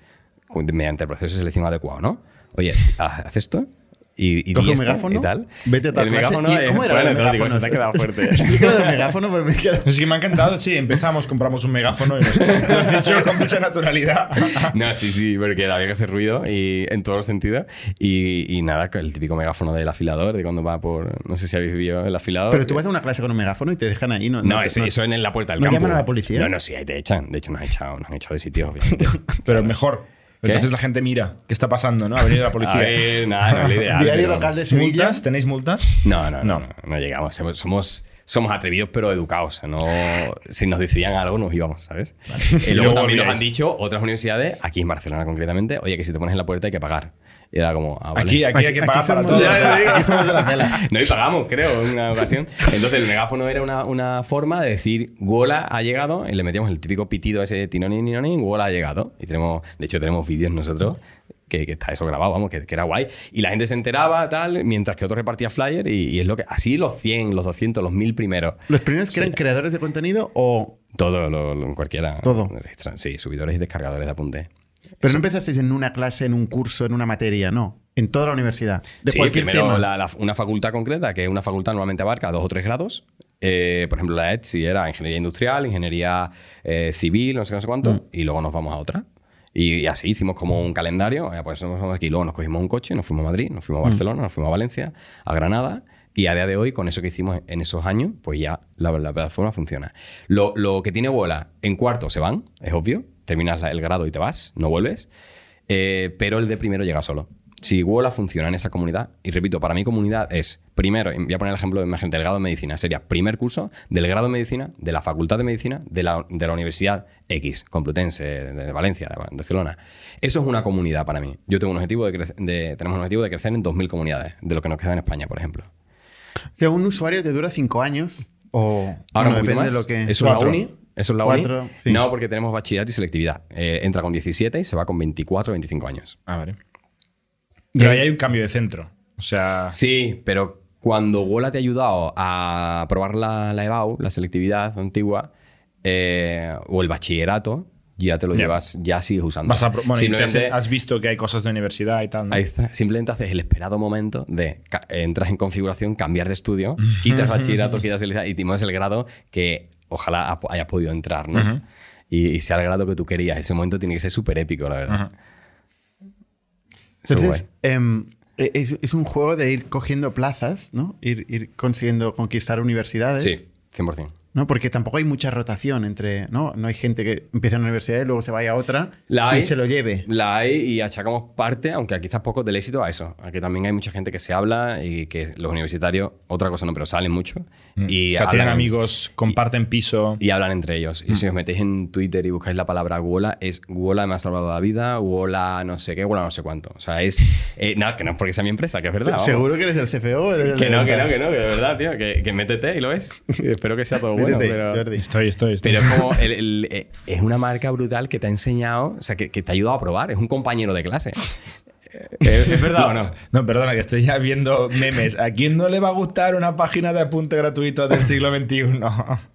mediante el proceso de selección adecuado, ¿no? Oye, haz esto y, y Coge megáfono, y tal. vete a tal el clase. megáfono ¿Y cómo era el no, digo, megáfono? se te ha quedado [LAUGHS] fuerte. Explica lo del megáfono, pero me queda... Es que me ha encantado, sí, empezamos, compramos un megáfono y nos lo has dicho con mucha naturalidad. [LAUGHS] No, sí, sí, porque había que hacer ruido y en todos los sentidos. Y, y nada, el típico megáfono del afilador, de cuando va por. No sé si habéis vivido el afilador. Pero tú vas a una clase con un megáfono y te dejan ahí, ¿no? No, te- eso, eso en la puerta del ¿No campo. llaman a la policía? No, no, sí, ahí te echan. De hecho, nos han echado, nos han echado de sitio, obviamente. Pero mejor. ¿Qué? Entonces la gente mira, ¿qué está pasando? ¿no? Ha venido la policía. [LAUGHS] A ver, nada, no lo [LAUGHS] ideal. Diario pero- local de Sevilla. ¿Multas? ¿Tenéis multas? No, no, no, No. no, no llegamos. Somos, somos, atrevidos pero educados. No, si nos decían algo nos íbamos, ¿sabes? Y luego luego también nos han dicho otras universidades, aquí en Barcelona concretamente, oye, que si te pones en la puerta hay que pagar. Y era como, ah, vale. Aquí, aquí, hay que pagar para todo. [LAUGHS] No, y pagamos, creo, en una ocasión. Entonces el megáfono era una, una forma de decir, Wola ha llegado, y le metíamos el típico pitido ese de tinoni, ninoni, Wola ha llegado. Y tenemos, de hecho, tenemos vídeos nosotros que, que está eso grabado, vamos, que, que era guay. Y la gente se enteraba, tal, mientras que otro repartía flyer, y, y es lo que, así los 100, los 200, los 1000 primeros. ¿Los primeros que eran creadores de contenido o...? Todo, lo, lo- cualquiera. Todo. Sí, subidores y descargadores de apunte. Pero no empezasteis en una clase, en un curso, en una materia, no. En toda la universidad. De Sí, cualquier primero tema. la- la- una facultad concreta, que una facultad normalmente abarca dos o tres grados. Eh, por ejemplo, la ETSI era ingeniería industrial, ingeniería eh, civil, no sé no sé cuánto. Mm. Y luego nos vamos a otra. Y, y así hicimos como un calendario. eh, pues nos vamos aquí. Luego nos cogimos un coche, nos fuimos a Madrid, nos fuimos Mm. a Barcelona, nos fuimos a Valencia, a Granada. Y a día de hoy, con eso que hicimos en esos años, pues ya la, la plataforma funciona. Lo, lo que tiene bola, en cuarto se van, es obvio. Terminas el grado y te vas, no vuelves. Eh, pero el de primero llega solo. Si Wola funciona en esa comunidad, y repito, para mi comunidad es, primero, voy a poner el ejemplo de imagen del grado de medicina, sería primer curso del grado de medicina, de la facultad de medicina, de la, de la Universidad X, Complutense, de Valencia, de Barcelona. Eso es una comunidad para mí. Yo tengo un objetivo de, de- tenemos un objetivo de crecer en 2.000 comunidades, de lo que nos queda en España, por ejemplo. O sea, un usuario te dura cinco años o... Ahora bueno, depende más. de lo que... ¿Eso es Cuatro. uni? ¿Eso es la Cuatro, uni? sí. No, porque tenemos bachillerato y selectividad. Eh, entra con 17 y se va con 24 o 25 años. Ah, vale. Pero ahí hay un cambio de centro. O sea, Sí, pero cuando Wola te ha ayudado a probar la, la EBAU, la selectividad antigua, eh, o el bachillerato, ya te lo llevas, ya sigues usando. vas a bueno, has, Simplemente- has visto que hay cosas de universidad y tal. ¿no? Ahí está. Simplemente haces el esperado momento de entras en configuración, cambiar de estudio, [LAUGHS] quitas bachillerato, quitas selectividad y te mueves el grado que ojalá ha- hayas podido entrar, ¿no? Y, y sea el grado que tú querías. Ese momento tiene que ser súper épico, la verdad. Entonces, em, e- es, es un juego de ir cogiendo plazas, ¿no? Ir, ir consiguiendo conquistar universidades. Sí, 100%. ¿No? Porque tampoco hay mucha rotación entre, ¿no? No hay gente que empieza en una universidad y luego se vaya a otra La y hay. se lo lleve. La hay y achacamos parte, aunque quizás poco del éxito a eso. A que también hay mucha gente que se habla y que los universitarios, otra cosa no, pero salen mucho. Y O sea, tienen hablan- amigos, comparten piso. Y hablan entre ellos. Y si os metéis en Twitter y buscáis la palabra Wola, es Wola me ha salvado la vida, Wola no sé qué, Wola no sé cuánto. O sea, es. eh, no, que no es porque sea mi empresa, que es verdad. vamos. Seguro que eres el CFO. eres el Que de no, que no, que no, que de verdad, tío. Que, que métete y lo ves. Y [LAUGHS] espero que sea todo bueno. [LAUGHS] Métete, pero... Jordi. Estoy, estoy, estoy. Pero es como, [LAUGHS] el- el- eh, es una marca brutal que te ha enseñado, o sea, que, que te ha ayudado a probar, es un compañero de clase. [LAUGHS] Eh, ¿Es, es verdad o no? No, perdona, que estoy ya viendo memes. ¿A quién no le va a gustar una página de apunte gratuito del [LAUGHS] siglo XXI?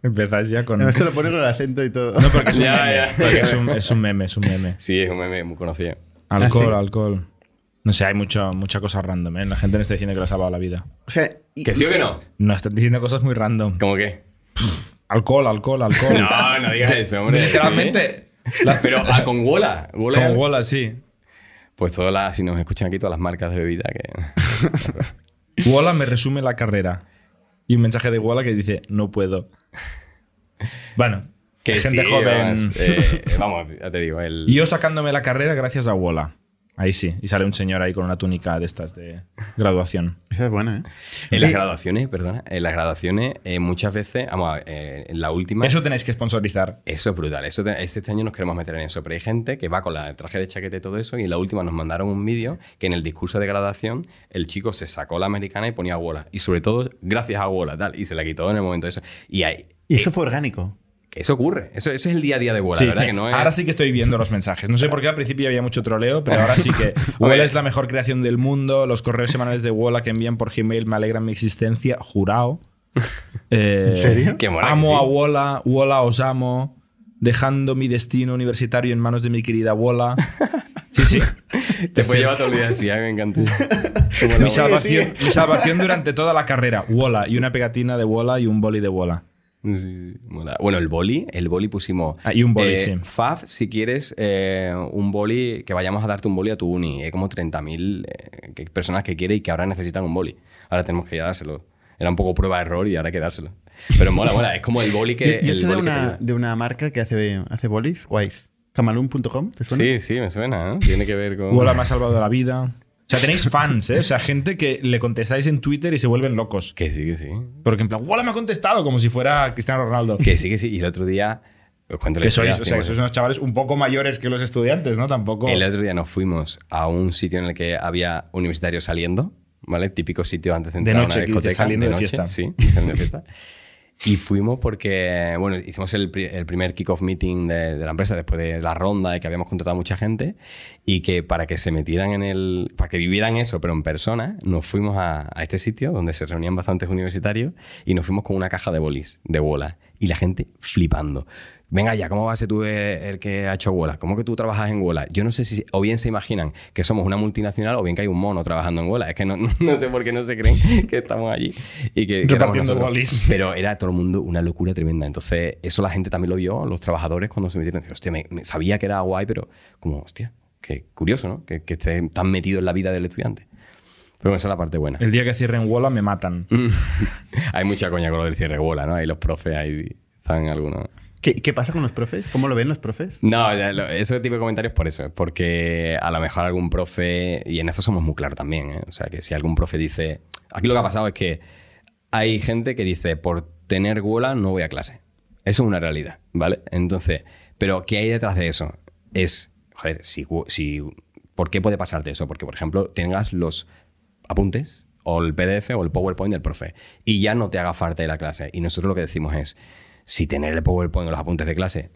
Empezáis ya con. No, esto lo pone con el acento y todo. No, porque es un Ya, meme. ya. Porque es un, es un meme, es un meme. Sí, es un meme muy conocido. Alcohol, alcohol. No sé, hay mucho, mucha cosa random, ¿eh? La gente no está diciendo que le ha salvado la vida. O sea, y- ¿Que sí o que no? No, están diciendo cosas muy random. ¿Cómo qué? Alcohol, alcohol, alcohol. No, no digas eso, hombre. Literalmente. [LAUGHS] La- pero ah, con Wola. Wola Con Walla, sí. Pues todas las, si nos escuchan aquí, todas las marcas de bebida que. [LAUGHS] Walla me resume la carrera. Y un mensaje de Walla que dice, no puedo. Bueno, que gente sí, joven. eh, vamos, ya te digo. El... Y yo sacándome la carrera gracias a Walla. Ahí sí. Y sale un señor ahí con una túnica de estas de graduación. Esa es buena, ¿eh? En las graduaciones, perdona, en las graduaciones eh, muchas veces, vamos, eh, en la última... Eso tenéis que sponsorizar. Eso es brutal. Eso te- este año nos queremos meter en eso. Pero hay gente que va con la- el traje de chaqueta y todo eso. Y en la última nos mandaron un vídeo que en el discurso de graduación el chico se sacó la americana y ponía Wola. Y sobre todo, gracias a Wola, tal. Y se la quitó en el momento de eso. Y hay, Y eso fue orgánico. Que eso ocurre. Eso, ese es el día a día de Wola, Sí, ¿verdad? sí. Que no es- Ahora sí que estoy viendo los mensajes. No sé por qué al principio había mucho troleo, pero ahora sí que [LAUGHS] Walla es la mejor creación del mundo. Los correos semanales de Walla que envían por Gmail me alegran mi existencia. Jurado. [LAUGHS] Eh, ¿En serio? Qué mola que amo sí. a Walla. Walla os amo. Dejando mi destino universitario en manos de mi querida Walla. [LAUGHS] Sí, sí. Te puede llevar todo el día así, a mí me encanta. Mi salvación, mi salvación durante toda la carrera. Walla. Y una pegatina de Walla y un boli de Walla. Sí, sí, mola. Bueno, el boli, el boli pusimos. Ah, y un boli, eh, sí. Fab, si quieres eh, un boli, que vayamos a darte un boli a tu uni. Hay como 30.000 eh, personas que quieren y que ahora necesitan un boli. Ahora tenemos que ya dárselo. Era un poco prueba-error y ahora hay que dárselo. Pero mola, mola. Es como el boli que. Yo, yo el sé de boli te una, de una marca que hace, hace bolis, guays. Camalún.com, ¿te suena? Sí, sí, me suena. ¿no? Tiene que ver con. Walla me ha salvado la vida. O sea, tenéis [LAUGHS] fans, ¿eh? O sea, gente que le contestáis en Twitter y se vuelven locos. Que sí, que sí. Porque en plan, Walla me ha contestado como si fuera Cristiano Ronaldo. Que sí, que sí. Y el otro día. Os cuento la Que sois, o sea, que sois unos chavales un poco mayores que los estudiantes, ¿no? Tampoco. El otro día nos fuimos a un sitio en el que había universitarios saliendo, ¿vale? Típico sitio antes de De entrar a noche, una que dices, discoteca. saliendo de noche, fiesta. Sí, saliendo de fiesta. [LAUGHS] Y fuimos porque, bueno, hicimos el, pri- el primer kick-off meeting de, de la empresa después de la ronda de que habíamos contratado a mucha gente y que para que se metieran en el, para que vivieran eso, pero en persona, nos fuimos a, a este sitio donde se reunían bastantes universitarios y nos fuimos con una caja de bolis, de bola, y la gente flipando. Venga ya, ¿cómo va a ser tú el, el que ha hecho Wola? ¿Cómo que tú trabajas en Wola? Yo no sé si o bien se imaginan que somos una multinacional o bien que hay un mono trabajando en Wola. Es que no, [LAUGHS] no sé por qué no se creen que estamos allí y que, que Repartiendo. Pero era todo el mundo una locura tremenda. Entonces, eso la gente también lo vio, los trabajadores, cuando se metieron. Decían, hostia, me, me- sabía que era guay, pero como, hostia, qué curioso, ¿no? Que, que esté tan metido en la vida del estudiante. Pero esa es la parte buena. El día que cierren Walla me matan. [LAUGHS] hay mucha coña con lo del cierre Wola, ¿no? Ahí los profes, ahí están algunos. ¿Qué, pasa con los profes? ¿Cómo lo ven los profes? No, ese tipo de comentarios por eso, porque a lo mejor algún profe, y en eso somos muy claros también, ¿eh? o sea, que si algún profe dice, aquí lo que ha pasado es que hay gente que dice, por tener Wola no voy a clase. Eso es una realidad, ¿vale? Entonces, pero ¿qué hay detrás de eso? Es, joder, si, si, ¿por qué puede pasarte eso? Porque, por ejemplo, tengas los apuntes o el PDF o el PowerPoint del profe y ya no te haga falta de la clase. Y nosotros lo que decimos es, si tener el PowerPoint o los apuntes de clase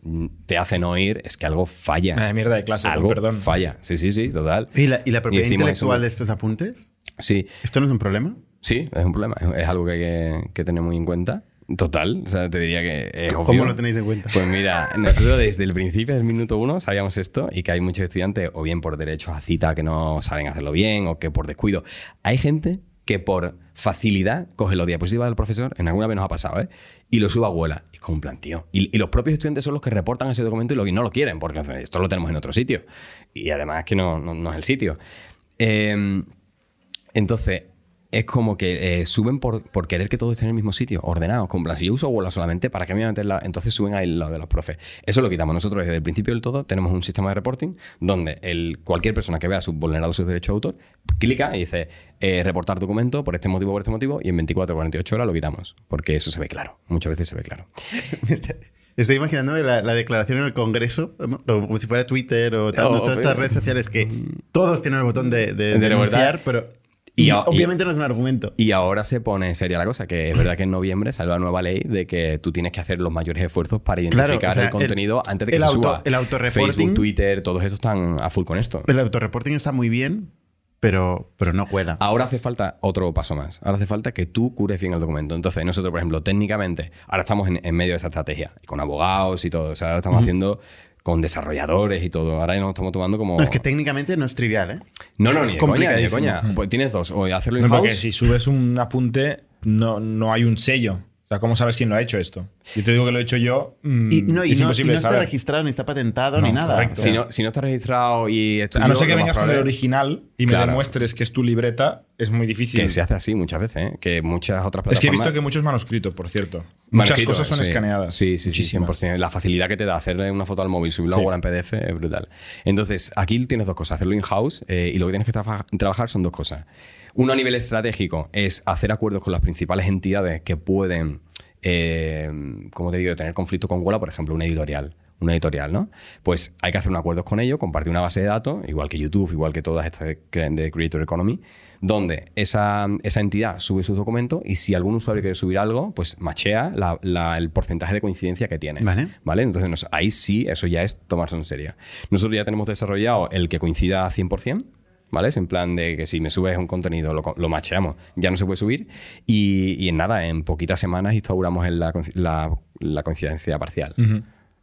te hace no ir, es que algo falla. Eh, mierda de clase, algo perdón. falla. Sí, sí, sí, total. ¿Y la, y la propiedad decimos intelectual eso- de estos apuntes? Sí, ¿Esto no es un problema? sí, es un problema. Es, es algo que hay que, que tener muy en cuenta. Total, o sea, te diría que es ¿Cómo obvio. lo tenéis en cuenta? Pues mira, nosotros desde el principio del minuto uno sabíamos esto y que hay muchos estudiantes, o bien por derechos a cita que no saben hacerlo bien, o que por descuido. Hay gente que por facilidad coge los diapositivas del profesor, en alguna vez nos ha pasado, ¿eh? Y lo sube a Huela. Y es como un plan, tío. Y, y los propios estudiantes son los que reportan ese documento y, lo, y no lo quieren, porque esto lo tenemos en otro sitio. Y además que no, no- es el sitio. Eh, entonces, es como que eh, suben por, por querer que todo esté en el mismo sitio, ordenado. Con plan, si yo uso Wola solamente, ¿para qué me voy a meterla? Entonces suben ahí lo de los profes. Eso lo quitamos. Nosotros desde el principio del todo tenemos un sistema de reporting donde el, cualquier persona que vea vulnerado sus derechos de autor, clica y dice eh, reportar documento por este motivo, por este motivo, y en 24 o 48 horas lo quitamos. Porque eso se ve claro. Muchas veces se ve claro. [LAUGHS] Estoy imaginando la, la declaración en el Congreso, ¿no? como, si fuera Twitter o tal, Oh, ¿no? todas estas redes sociales que todos tienen el botón de, de, De denunciar, pero Y y- obviamente no es un argumento. Y ahora se pone seria la cosa, que es verdad que en noviembre sale la nueva ley de que tú tienes que hacer los mayores esfuerzos para Claro, identificar o sea, el contenido el- antes de que el se auto- suba. el autorreporting- Facebook, Twitter, todos estos están a full con esto. El autorreporting está muy bien, pero, pero no cuela. Ahora hace falta otro paso más. Ahora hace falta que tú cures bien el documento. Entonces, nosotros, por ejemplo, técnicamente, ahora estamos en, en medio de esa estrategia, con abogados y todo. O sea, ahora estamos haciendo con desarrolladores y todo. Ahora nos estamos tomando como. No, es que técnicamente no es trivial, ¿eh? no, no, es ni coña, ni coña. Pues tienes dos. O hacerlo No, in-house. porque si subes un apunte, no, no hay un sello. Sea, ¿cómo sabes quién lo ha hecho esto? Yo te digo que lo he hecho yo. mm, Y no, y es no, imposible y no de está saber. registrado, ni está patentado, No, ni nada. correcto. Si no, si no está registrado y es A no ser que vengas con el original y Claro. me demuestres que es tu libreta, es muy difícil. Que se hace así muchas veces, ¿eh? que muchas otras es que he plataformas... visto que muchos manuscritos, por cierto. Muchas cosas son sí. escaneadas. Sí, sí, sí, Muchísimas. 100%. La facilidad que te da hacerle una foto al móvil, subirlo Sí. a Word en PDF es brutal. Entonces, aquí tienes dos cosas. Hacerlo in-house eh, y lo que tienes que trabajar son dos cosas. Uno a nivel estratégico es hacer acuerdos con las principales entidades que pueden, eh, como te digo, tener conflicto con Wola, por ejemplo, una editorial. Una editorial, ¿no? Pues hay que hacer un acuerdo con ellos, compartir una base de datos, igual que YouTube, igual que todas estas de de Creator Economy, donde esa, esa entidad sube sus documentos y si algún usuario quiere subir algo, pues machea la- la- el porcentaje de coincidencia que tiene. Vale. ¿Vale? Entonces, nos- ahí sí, eso ya es tomarse en serio. Nosotros ya tenemos desarrollado el que coincida 100%. ¿Vale? Es en plan de que si me subes un contenido, lo, co- lo macheamos, ya no se puede subir. Y, y en nada, en poquitas semanas instauramos en la, la- la coincidencia parcial.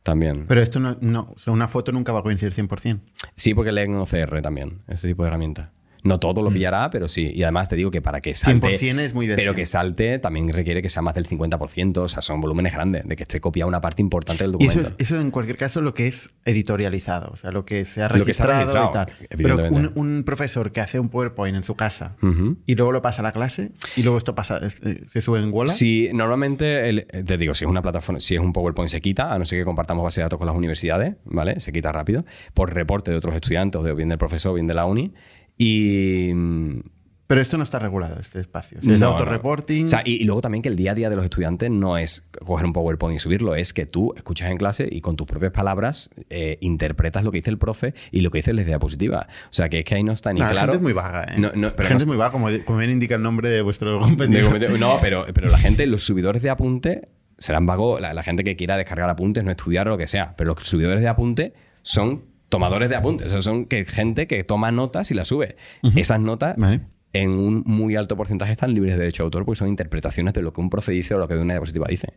También. Pero esto no, no, o sea, una foto nunca va a coincidir 100%. Sí, porque leen OCR también, ese tipo de herramientas. No todo Mm. lo pillará, pero sí. Y además te digo que para que salte. 100% es muy bestia. Pero que salte también requiere que sea más del 50%. O sea, son volúmenes grandes, de que esté copiada una parte importante del Y eso documento. es, eso en cualquier caso lo que es editorializado, o sea, lo que se ha Lo que está registrado, y tal. Pero un, profesor que hace un PowerPoint en su casa y luego lo pasa a la clase y luego esto pasa, eh, se sube en Wola. Si normalmente, el- eh, te digo, si es una plataforma, si es un PowerPoint se quita, a no ser que compartamos base de datos con las universidades, ¿vale? Se quita rápido, por reporte de otros estudiantes, o de, bien del profesor, bien de la uni. Y. Pero esto no está regulado, este espacio. O sea, es no, autorreporting. no. O sea, y, y luego también que el día a día de los estudiantes no es coger un PowerPoint y subirlo, es que tú escuchas en clase y con tus propias palabras eh, interpretas lo que dice el profe y lo que dice la diapositiva. O sea, que es que ahí no está ni No, la claro. gente es muy vaga, ¿eh? No, no, la pero gente es muy vaga, como, como bien indica el nombre de vuestro comité- No, pero, pero la gente, los subidores de apunte serán vagos. La, la gente que quiera descargar apuntes, no estudiar o lo que sea. Pero los subidores de apunte son tomadores de apuntes. O sea, son que, gente que toma notas y las sube. Esas notas, Vale. en un muy alto porcentaje, están libres de derecho de autor porque son interpretaciones de lo que un profe dice o lo que una diapositiva dice.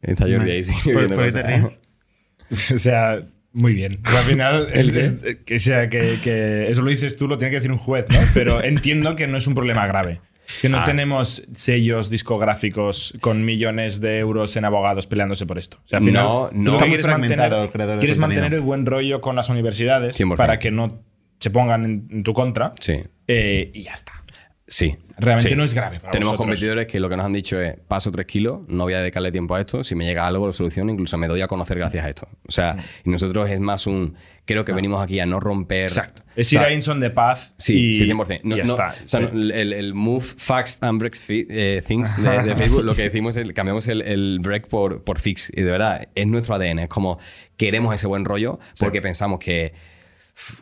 Está Jordi ahí sigue ¿Por- viendo por qué te cosas. ríes? [LAUGHS] O sea, muy bien. Pero al final, [LAUGHS] es, es- que, sea, que, que eso lo dices tú, lo tiene que decir un juez, ¿no? Pero entiendo que no es un problema grave. Que no Ah. tenemos sellos discográficos con millones de euros en abogados peleándose por esto. O sea, al final, No, no. quieres mantener, quieres mantener el buen rollo con las universidades 100%. para que no se pongan en, en tu contra. Sí. Eh, y ya está. Sí. Realmente Sí. no es grave para Tenemos vosotros. competidores que lo que nos han dicho es, paso tres kilos, no voy a dedicarle tiempo a esto, si me llega algo lo soluciono, incluso me doy a conocer gracias a esto. O sea, y nosotros es más un, creo que venimos aquí a no romper... Exacto. Es ir a Inson de paz Sí, y, sí, 100%. No, y ya no, está. o sea, Sí. no, el, el move facts and breaks eh, things de, de [LAUGHS] Facebook, lo que decimos es cambiamos el, el break por, por fix. Y de verdad, es nuestro ADN. Es como queremos ese buen rollo porque pensamos que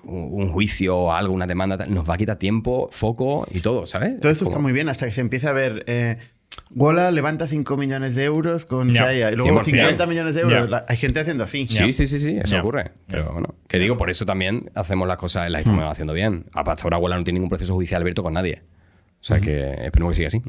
un juicio o algo, una demanda, nos va a quitar tiempo, foco y todo, ¿sabes? Todo esto Como- está muy bien hasta que se empieza a ver. Eh, Wola levanta 5 millones de euros con Shaya y luego 100%. 50 millones de euros. La- hay gente haciendo así. Sí, sí, sí, sí, eso ocurre. Pero bueno, que digo, por eso también hacemos las cosas, las estamos haciendo bien. Hasta ahora Abuela no tiene ningún proceso judicial abierto con nadie. O sea que esperemos que siga así.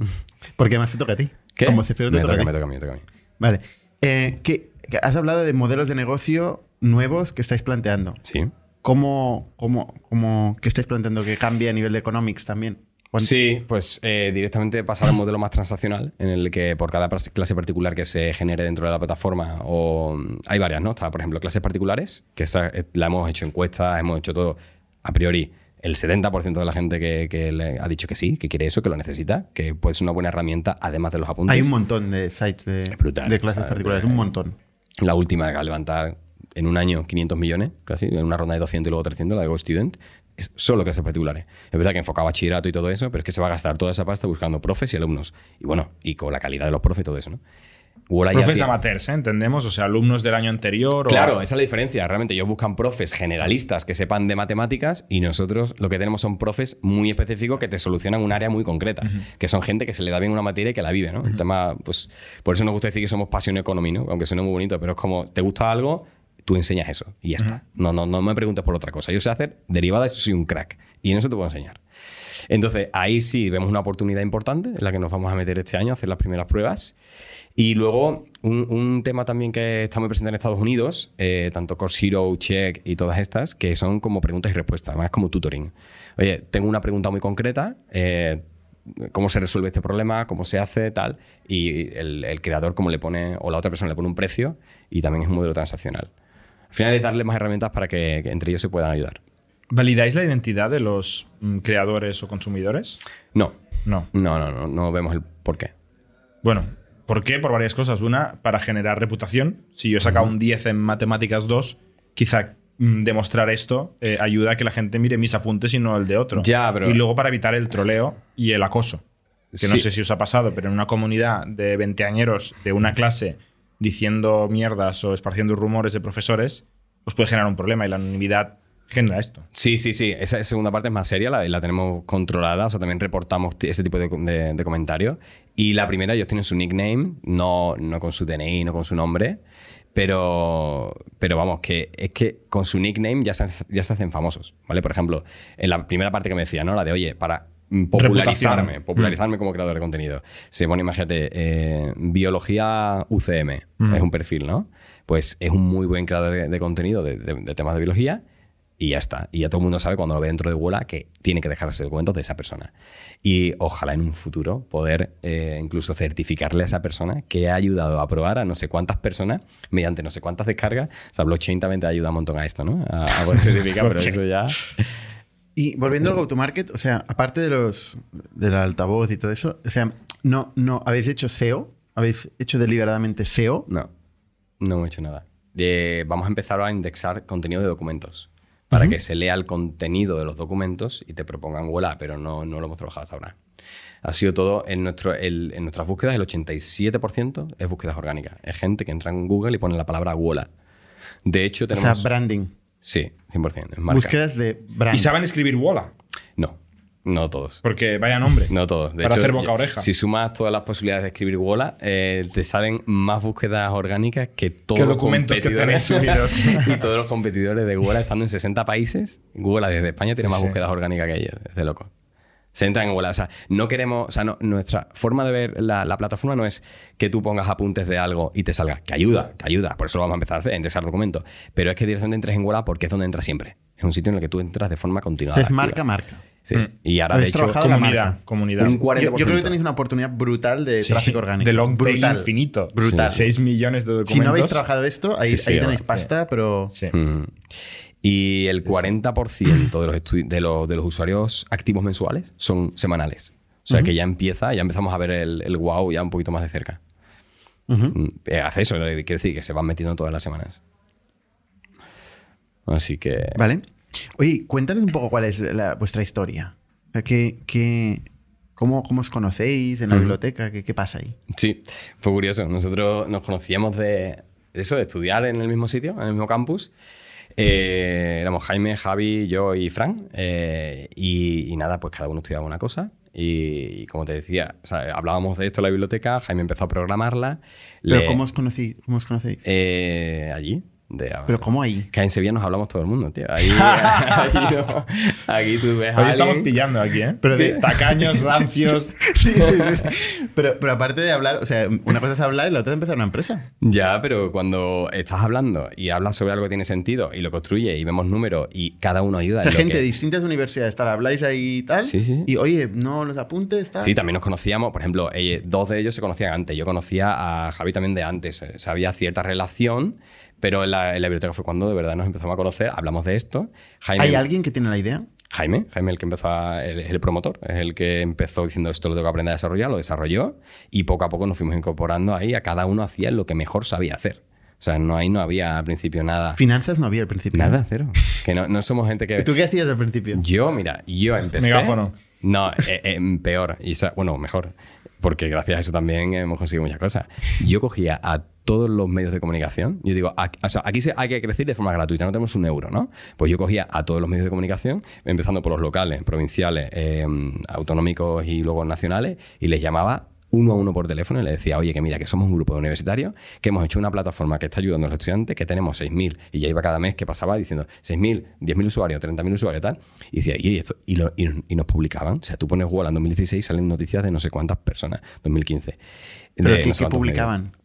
Porque además te toca a ti. ¿Qué? Como te me, toca a ti. me toca a mí, me toca a mí. Vale. Eh, ¿qué- qué- has hablado de modelos de negocio nuevos que estáis planteando. Sí. ¿Cómo, cómo, cómo, ¿Qué estáis planteando que cambie a nivel de economics también? ¿Cuánto- Sí, pues eh, directamente pasar a un modelo más transaccional en el que por cada clase particular que se genere dentro de la plataforma, o hay varias, ¿no? Está, por ejemplo, clases particulares, que esa, eh, la hemos hecho encuestas, hemos hecho todo a priori. El 70% de la gente que, que le ha dicho que sí, que quiere eso, que lo necesita, que puede ser una buena herramienta además de los apuntes. Hay un montón de sites de, Es brutal, de clases o sea, particulares, eh, un montón. La última que va a levantar en un año 500 millones, casi, en una ronda de 200 y luego 300, la de Go Student, solo clases particulares. Es verdad que enfocaba bachillerato y todo eso, pero es que se va a gastar toda esa pasta buscando profes y alumnos. Y bueno, y con la calidad de los profes y todo eso, ¿no? Profes amateurs, ¿eh? entendemos, o sea, alumnos del año anterior. o- Claro, esa es la diferencia. Realmente ellos buscan profes generalistas que sepan de matemáticas y nosotros lo que tenemos son profes muy específicos que te solucionan un área muy concreta, que son gente que se le da bien una materia y que la vive, ¿no? El tema, pues, por eso nos gusta decir que somos pasión economy, ¿no? Aunque suene muy bonito, pero es como, te gusta algo, tú enseñas eso y ya está. No, no, no me preguntes por otra cosa. Yo sé hacer derivadas, yo soy un crack y en eso te puedo enseñar. Entonces, ahí sí vemos una oportunidad importante en la que nos vamos a meter este año a hacer las primeras pruebas. Y luego, un, un tema también que está muy presente en Estados Unidos, eh, tanto Course Hero, Check y todas estas, que son como preguntas y respuestas, más como tutoring. Oye, tengo una pregunta muy concreta, eh, cómo se resuelve este problema, cómo se hace, tal. Y el, el creador, como le pone, o la otra persona le pone un precio y también es un modelo transaccional. Al final es darle más herramientas para que, que entre ellos se puedan ayudar. ¿Validáis la identidad de los mm, creadores o consumidores? No, No. no, no, no, no vemos el por qué. Bueno, ¿por qué? Por varias cosas. Una, para generar reputación. Si yo he sacado un 10 en matemáticas 2, quizá mm, demostrar esto eh, ayuda a que la gente mire mis apuntes y no el de otro. Ya, pero- Y luego para evitar el troleo y el acoso. Que no sé si os ha pasado, pero en una comunidad de veinteañeros de una clase diciendo mierdas o esparciendo rumores de profesores, os puede generar un problema y la anonimidad genera esto. Sí, sí, sí. Esa segunda parte es más seria, la, la tenemos controlada. O sea, también reportamos ese tipo de, de- de comentarios. Y la primera, ellos tienen su nickname, no, no con su DNI, no con su nombre. Pero, pero vamos, que es que con su nickname ya se, ya se hacen famosos. ¿Vale? Por ejemplo, en la primera parte que me decía, ¿no? La de, oye, para popularizarme, Reputación. popularizarme como creador de contenido. Se pone, imagínate, eh, biología UCM, es un perfil, ¿no? Pues es un muy buen creador de, de contenido de, de- de temas de biología y ya está. Y ya todo el mundo sabe cuando lo ve dentro de Wola que tiene que dejarse documentos de esa persona. Y ojalá en un futuro poder eh, incluso certificarle a esa persona que ha ayudado a probar a no sé cuántas personas mediante no sé cuántas descargas. O sea, blockchain también te ayuda un montón a esto, ¿no? A, a poder [LAUGHS] certificar, pero eso ya... Y volviendo al go-to-market, o sea, aparte de los del altavoz y todo eso, o sea, no, no, ¿habéis hecho SEO? ¿Habéis hecho deliberadamente SEO? No, no hemos hecho nada. Eh, vamos a empezar a indexar contenido de documentos para que se lea el contenido de los documentos y te propongan Wola, pero no, no lo hemos trabajado hasta ahora. Ha sido todo en, nuestro, el- en nuestras búsquedas, el 87% es búsquedas orgánicas. Es gente que entra en Google y pone la palabra Wola. De hecho, O tenemos. sea, branding. Sí, 100%. Es marca. Búsquedas de brand. Y saben escribir Wola, No, no todos. porque vaya nombre. No todos. De Para hecho, hacer boca oreja. Si sumas todas las posibilidades de escribir Wola, eh, te salen más búsquedas orgánicas que todos ¿Qué los documentos que competidores. tenéis subidos? [LAUGHS] y todos los competidores de Wola estando en 60 países. Wola desde España tiene Sí, más sí. búsquedas orgánicas que ellos. Es de loco. Se entran en Wola. O sea, no queremos. O sea, no- nuestra forma de ver la, la plataforma no es que tú pongas apuntes de algo y te salga. Que ayuda, que ayuda. Por eso lo vamos a empezar a hacer, a indexar documentos. Pero es que directamente entres en Wola porque es donde entras siempre. Es un sitio en el que tú entras de forma continuada. es activa. marca, marca. Sí. Mm. Y ahora, de hecho, trabajado la Comunidad, comunidad. un 40%. Yo, yo creo que tenéis una oportunidad brutal de Sí, tráfico orgánico. De long tail brutal. infinito. Brutal. 6 millones de documentos. Si no habéis trabajado esto, ahí, Sí, sí, tenéis sí. pasta, pero... Sí. Mm. Y el 40% de los, de, los, de los usuarios activos mensuales son semanales. O sea que ya empieza, ya empezamos a ver el, el wow ya un poquito más de cerca. Ujú. Mm, eh, Hace eso, eh, quiere decir que se van metiendo todas las semanas. Así que. Vale. Oye, cuéntanos un poco cuál es la- vuestra historia. ¿qué, qué- cómo, cómo os conocéis en la biblioteca? ¿Qué, qué pasa ahí? Sí, fue curioso. Nosotros nos conocíamos de, de eso, de estudiar en el mismo sitio, en el mismo campus. Eh, éramos Jaime, Javi, yo y Fran. eh, y, y nada, pues cada uno estudiaba una cosa. Y, y como te decía, o sea, hablábamos de esto en la biblioteca, Jaime empezó a programarla. ¿Pero le- cómo os, conocí, cómo os conocéis? eh, allí. De, ¿Pero cómo ahí? Que en Sevilla nos hablamos todo el mundo, tío. Ahí, [LAUGHS] ahí no. Aquí tú ves Hoy estamos pillando aquí, ¿eh? Pero de- Tacaños, [LAUGHS] rancios. Sí, sí, sí. [LAUGHS] Pero, pero aparte de hablar, o sea, una cosa es hablar y la otra es empezar una empresa. Ya, pero cuando estás hablando y hablas sobre algo que tiene sentido y lo construye y vemos números y cada uno ayuda O sea, gente que- de distintas universidades, tal, habláis ahí y tal. Sí, sí. Y oye, no los apuntes, tal. Sí, también nos conocíamos, por ejemplo, eh, dos de ellos se conocían antes. Yo conocía a Javi también de antes. eh, o sea, había cierta relación, pero en la, en la biblioteca fue cuando de verdad nos empezamos a conocer, hablamos de esto. Jaime, ¿Hay alguien que tiene la idea? Jaime, Jaime el que empezó, a- el- es el promotor, es el que empezó diciendo esto lo tengo que aprender a desarrollar, lo desarrolló y poco a poco nos fuimos incorporando ahí, a cada uno hacía lo que mejor sabía hacer. O sea, no, ahí no había al principio nada. Finanzas no había al principio. Nada, cero. Que no, no somos gente que... ¿Y tú qué hacías al principio? Yo, mira, yo empecé. Megáfono. No, eh, eh, peor. Y, bueno, mejor. Porque gracias a eso también hemos conseguido muchas cosas. Yo cogía a todos los medios de comunicación. Yo digo, aquí, o sea, aquí se- hay que crecer de forma gratuita, no tenemos un euro, ¿no? Pues yo cogía a todos los medios de comunicación, empezando por los locales, provinciales, eh, autonómicos y luego nacionales, y les llamaba uno a uno por teléfono y le decía, oye, que mira, que somos un grupo de universitarios, que hemos hecho una plataforma que está ayudando a los estudiantes, que tenemos 6.000, y ya iba cada mes que pasaba diciendo 6.000, 10.000 usuarios, 30.000 usuarios, tal, y decía, y, esto, y, lo- y- y nos publicaban. O sea, tú pones Google en 2016 salen noticias de no sé cuántas personas, 2015. ¿Pero de qué, no sé qué medios.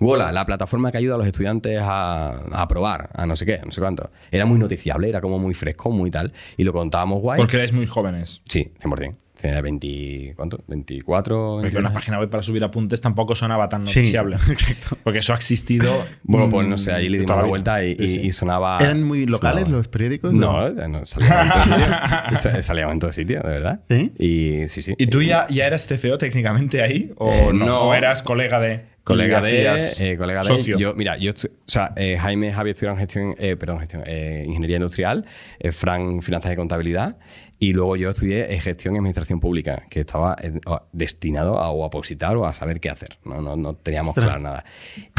Wola, la plataforma que ayuda a los estudiantes a, a aprobar, a no sé qué, no sé cuánto. Era muy noticiable, era como muy fresco, muy tal. Y lo contábamos guay. Porque erais muy jóvenes. Sí, 100%. Tenía 20, ¿cuánto? 24. Porque 21. una página web para subir apuntes tampoco sonaba tan Sí, noticiable. [LAUGHS] exacto. Porque eso ha existido. Bueno, pues mm, no sé, allí le dimos la vuelta y, y- Sí, sí. y sonaba. ¿Eran muy locales sonaba- los periódicos? No, eh, no, salíamos en todo sitio. [LAUGHS] Sa- Salíamos en todo sitio, de verdad. ¿Sí? Y sí, sí. ¿Y tú ya, ya eras CFO técnicamente ahí? ¿O Eh, no? no. ¿O eras colega de.? Colega de, eh, colega de socio? yo, mira, yo, o sea, eh, Jaime y Javi estudiaron gestión, eh, perdón, gestión, eh, ingeniería industrial, Fran finanzas y contabilidad, y luego yo estudié gestión y administración pública, que estaba destinado a o a o a saber qué hacer. No, no, no teníamos Ostras. claro nada.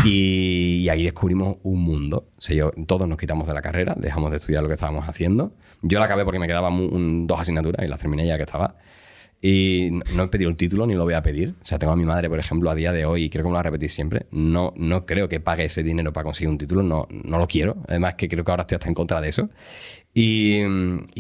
Y, y ahí descubrimos un mundo. O sea, yo, todos nos quitamos de la carrera, dejamos de estudiar lo que estábamos haciendo. Yo la acabé porque me quedaban un- dos asignaturas y las terminé ya que estaba. Y no- he pedido el título ni lo voy a pedir. O sea, tengo a mi madre, por ejemplo, a día de hoy, y creo que me lo voy a repetir siempre. No, no creo que pague ese dinero para conseguir un título, no, no lo quiero. Además, que creo que ahora estoy hasta en contra de eso. Y,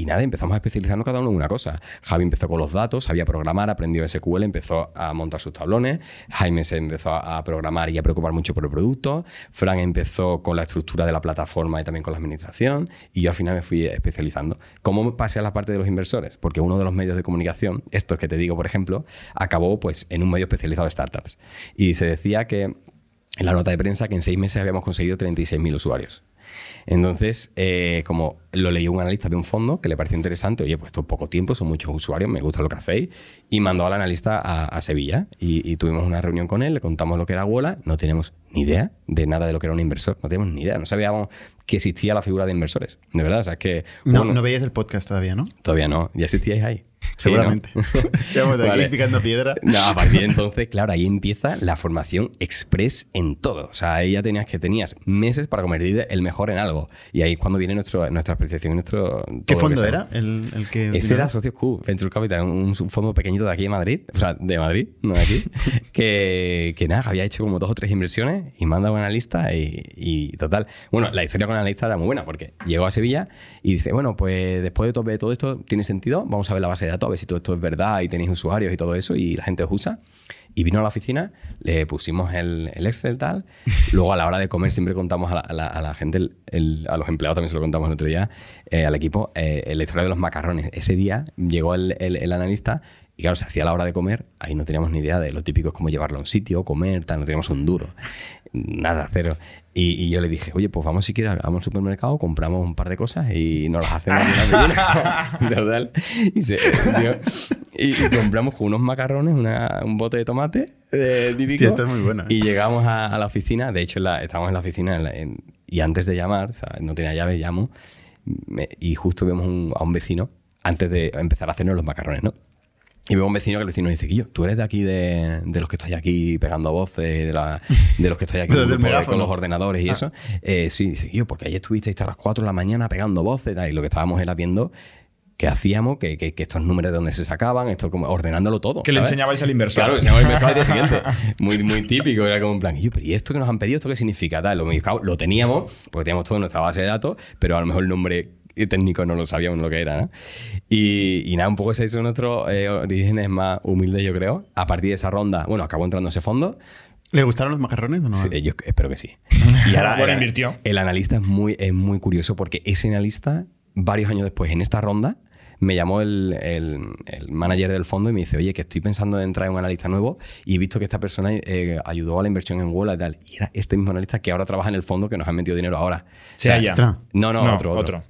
nada, empezamos a especializarnos cada uno en una cosa. Javi empezó con los datos, sabía programar, aprendió SQL, empezó a montar sus tablones. Jaime se empezó a programar y a preocupar mucho por el producto. Fran empezó con la estructura de la plataforma y también con la administración. Y yo al final me fui especializando. ¿Cómo pasé a la parte de los inversores? Porque uno de los medios de comunicación, estos que te digo, por ejemplo, acabó pues, en un medio especializado de startups. Y se decía que en la nota de prensa que en seis meses habíamos conseguido 36.000 usuarios. Entonces, eh, como lo leyó un analista de un fondo que le pareció interesante, oye, pues esto es poco tiempo, son muchos usuarios, me gusta lo que hacéis, y mandó al analista a, a Sevilla y, y tuvimos una reunión con él, le contamos lo que era Wola, no tenemos ni idea de nada de lo que era un inversor, no teníamos ni idea, no sabíamos que existía la figura de inversores, de verdad, o sea, es que... No, bueno, no veías el podcast todavía, ¿no? Todavía no, ya existíais ahí. Sí, ¿no? Seguramente. [LAUGHS] De aquí Vale. picando piedra. [LAUGHS] No, a partir de entonces, claro, ahí empieza la formación express en todo. O sea, ahí ya tenías que tenías meses para convertirte el mejor en algo. Y ahí es cuando viene nuestro, nuestra apreciación nuestro. ¿Qué fondo era el, el que... Ese era Socios Q, Venture Capital, un, un fondo pequeñito de aquí de Madrid, o sea, de Madrid, no de aquí, [LAUGHS] que, que nada, había hecho como dos o tres inversiones y manda a un analista y, y total. Bueno, la historia con el analista era muy buena porque llegó a Sevilla y dice, bueno, pues después de todo, de todo esto, ¿tiene sentido? Vamos a ver la base de datos, a ver si todo esto es verdad y tenéis usuarios y todo eso y la gente os usa. Y vino a la oficina, le pusimos el, el Excel tal. [LAUGHS] Luego a la hora de comer siempre contamos a la, gente, a los empleados también se lo contamos el otro día, eh, al equipo, eh, la historia de los macarrones. Ese día llegó el analista y claro, se hacía la hora de comer, ahí no teníamos ni idea de lo típico es como llevarlo a un sitio, comer, tal, no teníamos un duro. Nada, cero. Y, y yo le dije, oye, pues vamos si quieres, vamos al supermercado, compramos un par de cosas y nos las hacemos una. [LAUGHS] Total. Y, se- y- y compramos con unos macarrones, una- un bote de tomate eh, típico. Hostia, esto es muy bueno, ¿eh? Y llegamos a, a la oficina, de hecho la- estábamos en la oficina en la- en- y antes de llamar, o sea, no tenía llave, llamo me- y justo vemos un- a un vecino antes de empezar a hacernos los macarrones, ¿no? Y veo a un vecino que el vecino dice, Guillo, tú eres de aquí, de, de los que estáis aquí pegando voces, de, la- de los que estáis aquí [LAUGHS] grupo megáfono. con los ordenadores y eso. Eh, sí, dice, Guillo, porque ayer estuvisteis hasta las 4 de la mañana pegando voces tal", y lo que estábamos era viendo que hacíamos, que, que- que estos números de dónde se sacaban, esto como ordenándolo todo. Que le enseñabais al inversor. Claro, que enseñamos el mensaje al día siguiente. [LAUGHS] Muy, muy típico, era como en plan, "Y yo, pero ¿y esto que nos han pedido? ¿Esto qué significa? Tal, lo, lo teníamos, porque teníamos todo en nuestra base de datos, pero a lo mejor el nombre técnico no lo sabíamos lo que era, ¿no? Y, y nada, un poco ese son nuestros eh, orígenes más humildes, yo creo. A partir de esa ronda, bueno, acabó entrando ese fondo. ¿Le gustaron los macarrones o no? Sí, yo espero que sí. [LAUGHS] Y ahora Bueno, el- invirtió. El analista es muy, es muy curioso porque ese analista, varios años después, en esta ronda, me llamó el, el- el manager del fondo y me dice, oye, que estoy pensando en entrar en un analista nuevo y he visto que esta persona eh, ayudó a la inversión en Wola y tal. Y era este mismo analista que ahora trabaja en el fondo que nos ha metido dinero ahora. Se halla. Ostras. No, no, No, otro, otro. otro.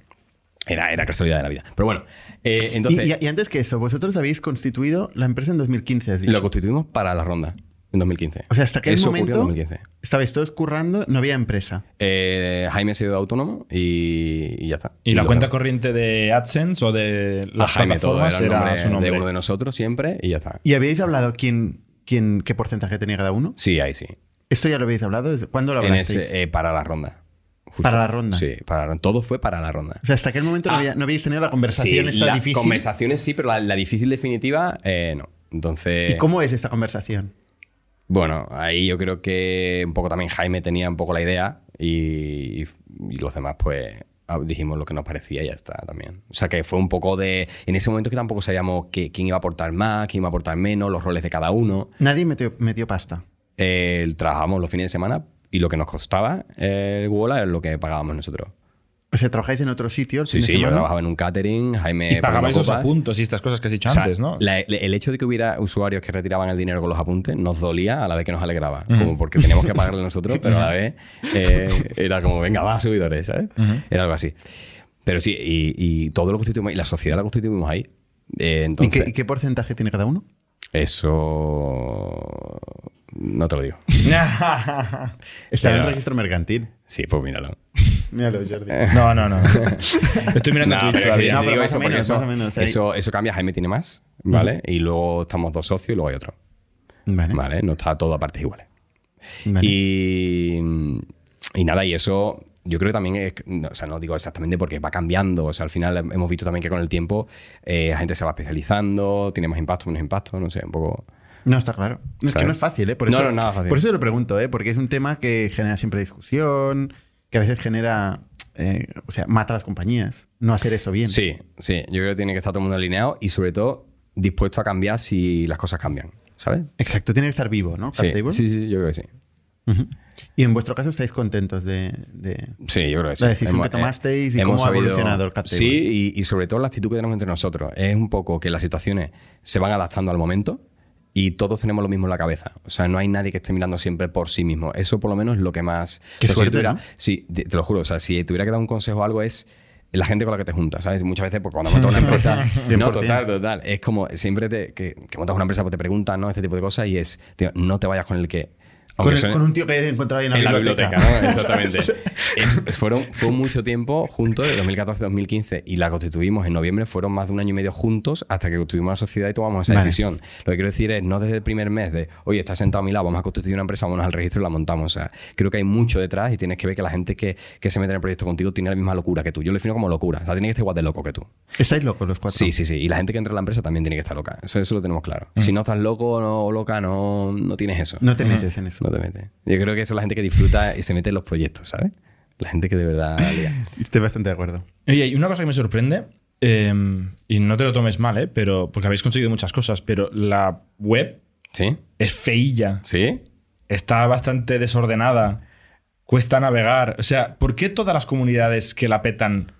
Era, era casualidad de la vida. Pero bueno, eh, entonces y, y- y antes que eso, vosotros habéis constituido la empresa en 2015, has dicho. lo constituimos para la ronda en 2015. O sea, hasta aquel Eso ocurrió en momento 2015. estabais todos currando, no había empresa. Eh, Jaime ha ido autónomo y, y ya está. ¿Y la cuenta corriente de AdSense o de a las Jaime todo era el era, nombre, su nombre? de uno de nosotros siempre y ya está. ¿Y habéis hablado quién, quién, qué porcentaje tenía cada uno? Sí, ahí sí. ¿Esto ya lo habéis hablado? ¿Cuándo lo En hablasteis? ese, eh, para la ronda. Justo. Para la ronda. Sí, para la- todo fue para la ronda. O sea, hasta aquel momento no, Ah. había- no habéis tenido la conversación Sí, esta difícil. conversaciones sí, pero la, la difícil definitiva, eh, no. Entonces, ¿Y cómo es esta conversación? bueno, ahí yo creo que un poco también Jaime tenía un poco la idea y, y los demás pues ah, dijimos lo que nos parecía y ya está también. O sea que fue un poco de... En ese momento que tampoco sabíamos que, quién iba a aportar más, quién iba a aportar menos, los roles de cada uno. Nadie metió, metió pasta. Eh, trabajamos los fines de semana y lo que nos costaba eh, el Wola es lo que pagábamos nosotros. O sea, ¿trabajáis en otro sitio? el Sí, fin de sí, yo trabajaba en un catering, Jaime. y pagabais los copas. apuntos y estas cosas que has dicho O sea, antes, ¿no? la- el hecho de que hubiera usuarios que retiraban el dinero con los apuntes nos dolía a la vez que nos alegraba. Como porque teníamos que pagarle nosotros, pero a la vez eh, era como, venga, va, subidores, ¿sabes? Era algo así. Pero sí, y, y todo lo constituimos, y la sociedad la constituimos ahí. Eh, ¿Y entonces, qué, y qué porcentaje tiene cada uno? Eso. No te lo digo. [LAUGHS] Está en el registro mercantil. Sí, pues míralo. Míralo, Jordi. no, no, no. [LAUGHS] Estoy mirando No, Twitch todavía. No, pero digo más o eso menos, eso, más o menos, ahí. eso, eso cambia. Jaime tiene más, ¿vale? Y luego estamos dos socios y luego hay otro. Vale. ¿Vale? No está todo a partes iguales. vale. Y, y nada, y eso yo creo que también es, no, o sea, no digo exactamente porque va cambiando, o sea, al final hemos visto también que con el tiempo eh, la gente se va especializando, tiene más impacto, menos impacto, no sé, un poco... No, está claro. No, es que no es fácil, ¿eh? Por No, eso, no, nada fácil. Por eso te lo pregunto, ¿eh? Porque es un tema que genera siempre discusión, que a veces genera... eh, o sea, mata a las compañías. No hacer eso bien. Sí, sí, yo creo que tiene que estar todo el mundo alineado y sobre todo dispuesto a cambiar si las cosas cambian, ¿sabes? Exacto, tiene que estar vivo, ¿no? Sí, sí, sí, yo creo que sí. Ujú. Y en vuestro caso estáis contentos de... de- Sí, yo creo que sí. La decisión Hemos- que tomasteis y hemos cómo ha evolucionado el Captable. Sí, y, y sobre todo la actitud que tenemos entre nosotros. Es un poco que las situaciones se van adaptando al momento y todos tenemos lo mismo en la cabeza. O sea, no hay nadie que esté mirando siempre por sí mismo. Eso por lo menos es lo que más... Qué o sea, si suerte, tuviera- ¿no? Sí, te, lo juro. O sea, si tuviera que dar un consejo o algo es la gente con la que te juntas, ¿sabes? Muchas veces, pues, cuando montas una [LAUGHS] empresa... no, 100%. total, total. Es como siempre te- que, que montas una empresa pues te preguntan, ¿no? Este tipo de cosas y es, tío, no te vayas con el que... Con, el- un tío que he encontrado ahí en la en la biblioteca. ¿no? Exactamente. [LAUGHS] Es- fueron, fue mucho tiempo juntos, de 2014-2015, y la constituimos en noviembre. Fueron más de un año y medio juntos hasta que constituimos la sociedad y tomamos esa Vale. decisión. Lo que quiero decir es, no desde el primer mes de, oye, estás sentado a mi lado, vamos a constituir una empresa, vamos al registro y la montamos. O sea, creo que hay mucho detrás y tienes que ver que la gente que, que se mete en el proyecto contigo tiene la misma locura que tú. Yo lo defino como locura. O sea, tiene que estar igual de loco que tú. Estáis locos los cuatro. Sí, sí, sí. Y la gente que entra en la empresa también tiene que estar loca. Eso, eso lo tenemos claro. Si no estás loco o no, loca, no, no tienes eso. No te metes en eso. No te metes. Yo creo que eso es la gente que disfruta y se mete en los proyectos, ¿sabes? La gente que de verdad lía. [LAUGHS] Estoy bastante de acuerdo. Oye, y una cosa que me sorprende, eh, y no te lo tomes mal, ¿eh? pero, porque habéis conseguido muchas cosas, pero la web ¿Sí? es feilla, ¿Sí? está bastante desordenada, cuesta navegar. O sea, ¿por qué todas las comunidades que la petan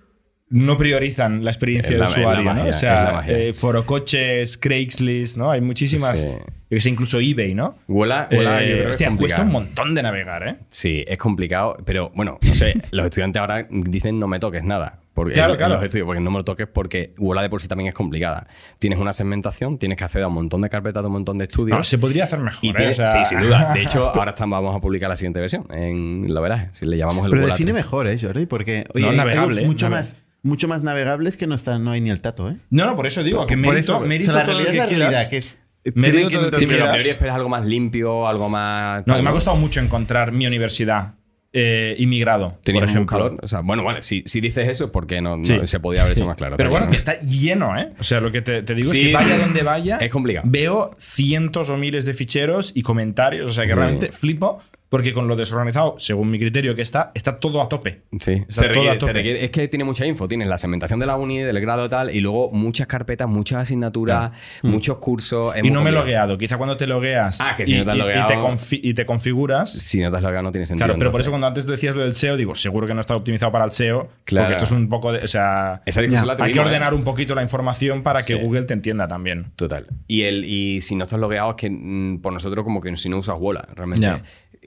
no priorizan la experiencia Es de la- es la usuario? ¿no? O es la sea, eh, forocoches, Craigslist, ¿no? Hay muchísimas. Sí. Yo que sé, incluso eBay, ¿no? Huela, huela, Eh, yo creo que es hostia, cuesta un montón de navegar, ¿eh? Sí, es complicado, pero bueno, no sé, [LAUGHS] los estudiantes ahora dicen no me toques nada. Porque, Claro, en- en claro. los estudios, porque no me lo toques porque Huela de por sí también es complicada. Tienes una segmentación, tienes que acceder a un montón de carpetas de un montón de estudios. No, se podría hacer mejor. y ¿eh? tienes- O sea- Sí, sin duda. De hecho, [LAUGHS] ahora estamos, vamos a publicar la siguiente versión. En, lo verás, si le llamamos el Pero Huela define 3. mejor, ¿eh, Jordi? Porque oye, No, navegable, webs mucho, más, mucho más navegables que no, está, no hay ni el tato, ¿eh? No, no, por eso digo que Por mérito, eso, mérito o sea, la todo lo realidad que es la realidad, que es... Mérito que que Sí, pero la mayoría esperas algo más limpio, algo más. No, me ha costado mucho encontrar mi universidad eh, inmigrado, Tenías por un ejemplo. buscador. O sea, bueno, vale, si, si dices eso es porque no, no- Sí. se podía haber hecho más claro. Pero bueno, que está lleno, ¿eh? O sea, lo que te, te digo Sí. es que vaya donde vaya, Es complicado. veo cientos o miles de ficheros y comentarios. O sea, que Sí. realmente flipo porque con lo desorganizado, según mi criterio que está, está todo a tope. Sí, se requiere, tope. se requiere- Es que tiene mucha info. Tienes la segmentación de la uni, del grado y tal, y luego muchas carpetas, muchas asignaturas, muchos cursos. Y no me he logueado. Quizá cuando te logueas Ah, que si y, no te has y- y logueado- te confi- y te configuras. Si no te has logueado, no tiene sentido. Claro, pero por eso cuando antes decías lo del SEO, digo, seguro que no está optimizado para el SEO. Claro. Porque esto es un poco de. O sea, Esa la hay que tuvimos, ordenar ¿eh? un poquito la información para que Sí. Google te entienda también. Total. Y, el, y si no estás logueado, es que mm, por nosotros, como que si no usas Wola, realmente.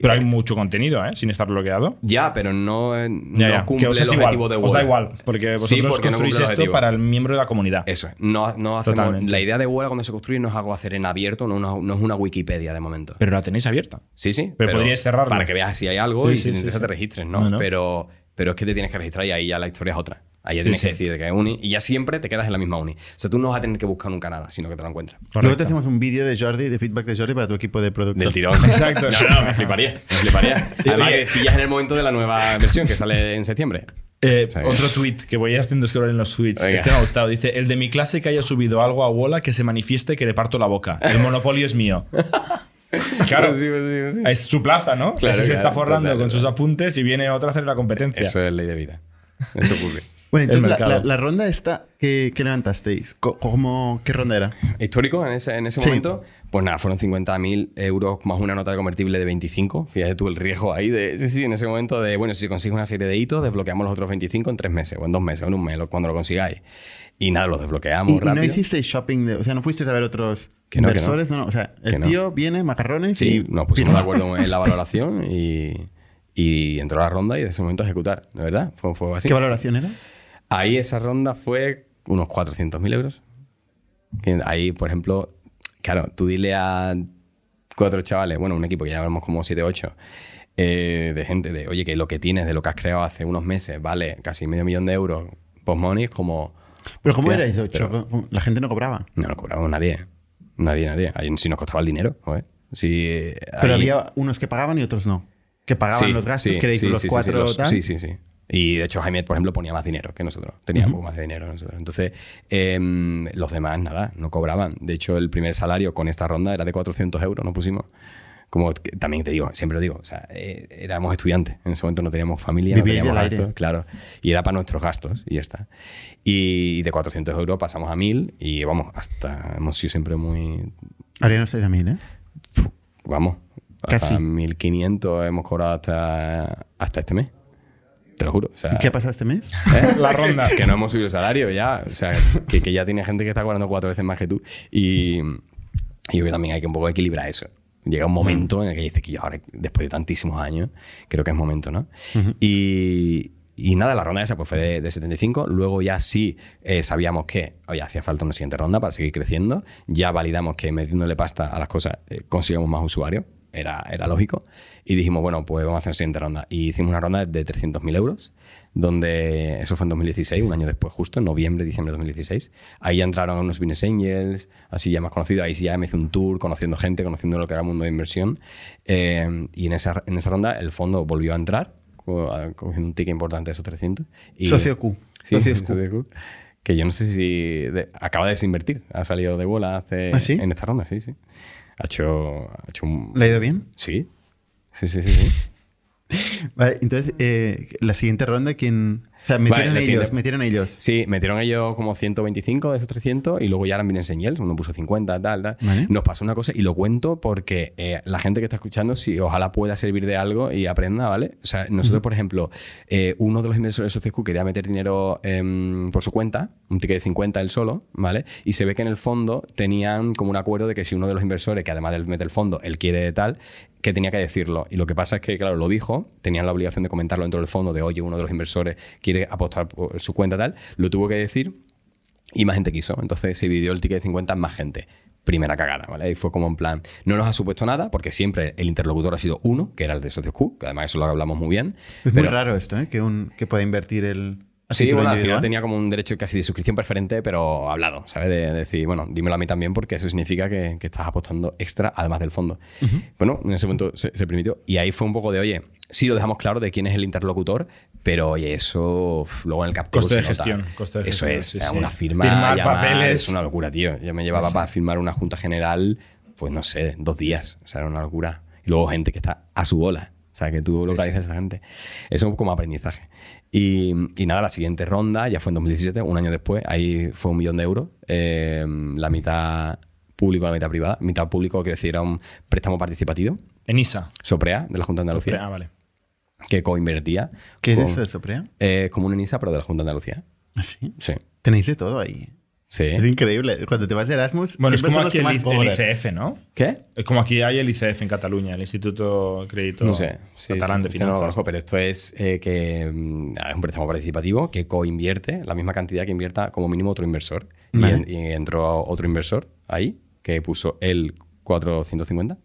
Pero hay mucho contenido, ¿eh? Sin estar bloqueado. Ya, pero no, eh, Ya, no ya. cumple que os el igual. de Os Wola. da igual, porque vosotros Sí, porque no construís esto para el miembro de la comunidad. Eso es. No, no hacemos, Totalmente. la idea de Wola cuando se construye no es algo hacer en abierto, no, es una Wikipedia de momento. Pero la tenéis abierta. Sí, sí. Pero podríais cerrarlo. Para que veas si hay algo Sí, y sí, si te interesa te registres, no. Pero, pero es que te tienes que registrar y ahí ya la historia es otra. Ahí ya tienes sí. que decir de que es uni y ya siempre te quedas en la misma uni. O sea, tú no vas a tener que buscar nunca nada, sino que te lo encuentras. Luego te Correcto. hacemos un vídeo de Jordi, de feedback de Jordi para tu equipo de producto. Del tirón. [LAUGHS] Exacto. No, no, me fliparía. Me fliparía. [LAUGHS] Además, que pillas en el momento de la nueva versión que sale en septiembre. Eh, Sí. otro tweet que voy a ir haciendo scroll en los tweets. Venga. Este me ha gustado. Dice: El de mi clase que haya subido algo a Wola que se manifieste que le parto la boca. El monopolio es mío. [LAUGHS] Claro, Sí, sí, sí. es su plaza, ¿no? Claro, Ese se claro, está forrando con sus apuntes y viene otro a hacer la competencia. Eso es ley de vida. Eso ocurre. Bueno, entonces la, la- la ronda esta que, que levantasteis, ¿cómo, ¿qué ronda era? Histórico en ese, en ese Sí. momento, Pues nada, fueron 50.000 euros más una nota de convertible de 25. Fíjate tú el riesgo ahí de, sí, sí, en ese momento de, bueno, si consigues una serie de hitos, desbloqueamos los otros 25 en tres meses, o en dos meses, o en un mes, cuando lo consigáis. Y nada, los desbloqueamos ¿Y, y rápido. no hiciste shopping? De, o sea, ¿no fuiste a ver otros Que no, que inversores? No, no. O sea, el Que no. tío viene, macarrones Sí, y... nos pusimos de acuerdo en la [LAUGHS] valoración y, y entró la ronda y de ese momento a ejecutar, de verdad. Fue, fue así. ¿Qué valoración era? Ahí esa ronda fue unos 400.000 euros. Ahí, por ejemplo, claro, tú dile a cuatro chavales, bueno, un equipo que ya llevamos como 7 o 8, eh, de gente de, oye, que lo que tienes, de lo que has creado hace unos meses, vale casi medio millón de euros post-money, es como... ¿Pero cómo hostia, erais ocho? La gente no cobraba. No lo cobramos nadie. Nadie, nadie. Ahí sí nos costaba el dinero, joder. Eh, Pero había unos que pagaban y otros no. Que pagaban Sí, los gastos, sí, que erais sí, los cuatro los- tal. Sí, sí, sí. Y de hecho, Jaime, por ejemplo, ponía más dinero que nosotros. Tenía un poco más de dinero nosotros. Entonces, em, los demás, nada, no cobraban. De hecho, el primer salario con esta ronda era de 400 euros, nos pusimos. Como que también te digo, siempre lo digo, o sea, eh, éramos estudiantes. En ese momento no teníamos familia, no Vivir teníamos del aire. gastos, claro. Y era para nuestros gastos y ya está. Y de 400 euros pasamos a 1000 y vamos, hasta hemos sido siempre muy Ahora ya no estáis a mil, ¿eh? Vamos, Casi. hasta 1500 hemos cobrado hasta, hasta este mes. Te lo juro. O sea, ¿Y qué ha pasado este mes? ¿eh? La ronda. [LAUGHS] que no hemos subido el salario ya. O sea, que, que ya tiene gente que está cobrando cuatro veces más que tú. Y, y yo creo que también hay que un poco equilibrar eso. Llega un momento en el que dices que yo ahora, después de tantísimos años, creo que es momento, ¿no? y, y nada, la ronda esa pues fue de, de 75. Luego ya sí eh, sabíamos que, oye, hacía falta una siguiente ronda para seguir creciendo. Ya validamos que metiéndole pasta a las cosas eh, consigamos más usuarios. Era, era lógico. Y dijimos, bueno, pues vamos a hacer la siguiente ronda. Y hicimos una ronda de 300.000 euros, donde eso fue en 2016, un año después, justo, en noviembre, diciembre de 2016. Ahí ya entraron unos business angels, así ya más conocidos. Ahí sí ya me hice un tour, conociendo gente, conociendo lo que era el mundo de inversión. Eh, y en esa, en esa ronda el fondo volvió a entrar, cogiendo un ticket importante de esos 300. Y, Socio Q. Sí, Socios Q. Socio Q. Que yo no sé si de- acaba de desinvertir. Ha salido de bola hace, ¿Ah, sí? en esta ronda, sí, sí. Ha hecho, ha hecho un... ¿Le ha ido bien? Sí. Sí, sí, sí. sí. [LAUGHS] Vale, entonces, eh, la siguiente ronda, ¿quién...? O sea, metieron la ellos, siguiente- metieron ellos. Sí, metieron ellos como 125 de esos 300 y luego ya eran Business Angels, uno puso 50, tal, tal. Vale. Nos pasó una cosa y lo cuento porque eh, la gente que está escuchando, si ojalá pueda servir de algo y aprenda, ¿vale? O sea, nosotros, por ejemplo, eh, uno de los inversores de Socios quería meter dinero em, por su cuenta, un ticket de 50 él solo, ¿vale? Y se ve que en el fondo tenían como un acuerdo de que si uno de los inversores, que además de meter el fondo, él quiere tal, que tenía que decirlo. Y lo que pasa es que, claro, lo dijo, tenían la obligación de comentarlo dentro del fondo, de oye, uno de los inversores quiere apostar por su cuenta tal, lo tuvo que decir y más gente quiso. Entonces se dividió el ticket de 50 en más gente. Primera cagada, ¿vale? Y fue como en plan, no nos ha supuesto nada, porque siempre el interlocutor ha sido uno, que era el de Socios Q, que además eso lo hablamos muy bien. Es muy Pero- raro esto, ¿eh? Que, un, que pueda invertir el... Sí, bueno, al final tenía como un derecho casi de suscripción preferente, pero hablado, ¿sabes? De, de decir, bueno, dímelo a mí también porque eso significa que, que estás apostando extra además del fondo. Bueno, en ese momento se, se permitió. Y ahí fue un poco de, oye, sí lo dejamos claro de quién es el interlocutor, pero oye, eso luego en el capteo Coste de gestión, coste de Eso gestión, es, sí, sí. una firma Firmar papeles. es una locura, tío. Yo me llevaba para firmar una junta general, pues no sé, dos días. O sea, era una locura. Y luego gente que está a su bola. O sea, que tú localizas a esa gente. Eso es como aprendizaje. Y, y nada, la siguiente ronda ya fue en 2017, un año después. Ahí fue un millón de euros. Eh, la mitad público, la mitad privada. Mitad público, quiere decir, era un préstamo participativo. En ISA. Soprea, de la Junta de Andalucía, Ah, vale. Que coinvertía. ¿Qué es con- eso de Soprea? Eh, como un ENISA, pero de la Junta de Andalucía. ¿Ah, sí? Sí. Tenéis de todo ahí. Sí. Es increíble. Cuando te vas de Erasmus, Bueno, es como aquí que el, el. ICF, ¿no? ¿Qué? Es como aquí hay el ICF en Cataluña, el Instituto Crédito No sé. Sí, Catalán sí, de Finanzas. conozco, pero esto es eh, que mm, es un préstamo participativo que coinvierte la misma cantidad que invierta como mínimo otro inversor. Y Vale. en- Y, entró otro inversor ahí que puso el 450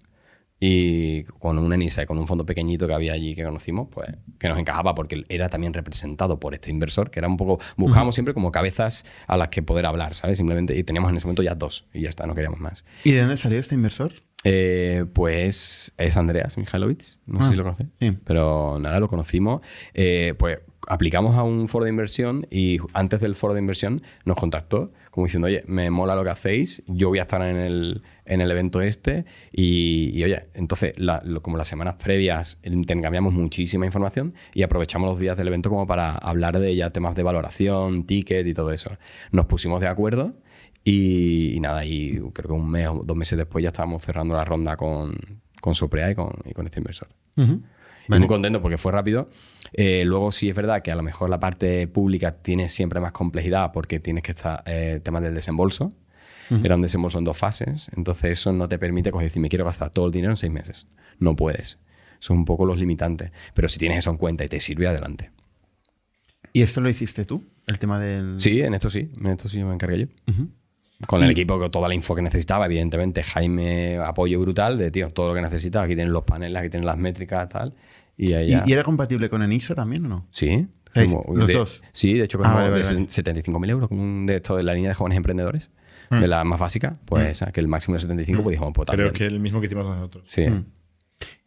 y con un ENISA y con un fondo pequeñito que había allí que conocimos, pues que nos encajaba porque era también representado por este inversor, que era un poco, buscábamos siempre como cabezas a las que poder hablar, ¿sabes? Simplemente, y teníamos en ese momento ya dos y ya está, no queríamos más. ¿Y de dónde salió este inversor? Eh, pues es Andreas Mihailovic, no Ah, sé si lo conoces. sí. Pero nada, lo conocimos. Eh, pues aplicamos a un foro de inversión y antes del foro de inversión nos contactó como diciendo, oye, me mola lo que hacéis, yo voy a estar en el, en el evento este. Y, y, oye, entonces, la- lo- como las semanas previas intercambiamos muchísima información y aprovechamos los días del evento como para hablar de ya temas de valoración, ticket y todo eso. Nos pusimos de acuerdo y, y nada, y creo que un mes o dos meses después ya estábamos cerrando la ronda con, con Soprea y con, y con este inversor. Ujú. Y Muy contento porque fue rápido. Eh, luego sí es verdad que a lo mejor la parte pública tiene siempre más complejidad porque tienes que estar eh, temas del desembolso. Era un desembolso en dos fases. Entonces eso no te permite coger decir, me quiero gastar todo el dinero en seis meses. No puedes. Son un poco los limitantes. Pero si tienes eso en cuenta y te sirve, adelante. ¿Y esto lo hiciste tú? El tema del... Sí, en esto sí. En esto sí me encargué yo. Con el equipo, con toda la info que necesitaba, evidentemente. Jaime, apoyo brutal de, tío, todo lo que necesitas. Aquí tienen los paneles, aquí tienen las métricas, tal. Y ahí ¿Y, era compatible con Enisa también o no? Sí. Como- los de- dos. Sí, de hecho, Ah, vale, vale, vale. 75.000 euros, de esto de la línea de jóvenes emprendedores, Mm. de la más básica, pues esa, que el máximo es 75, pues dijimos, pues Creo también. que el mismo que hicimos nosotros. Sí. Mm.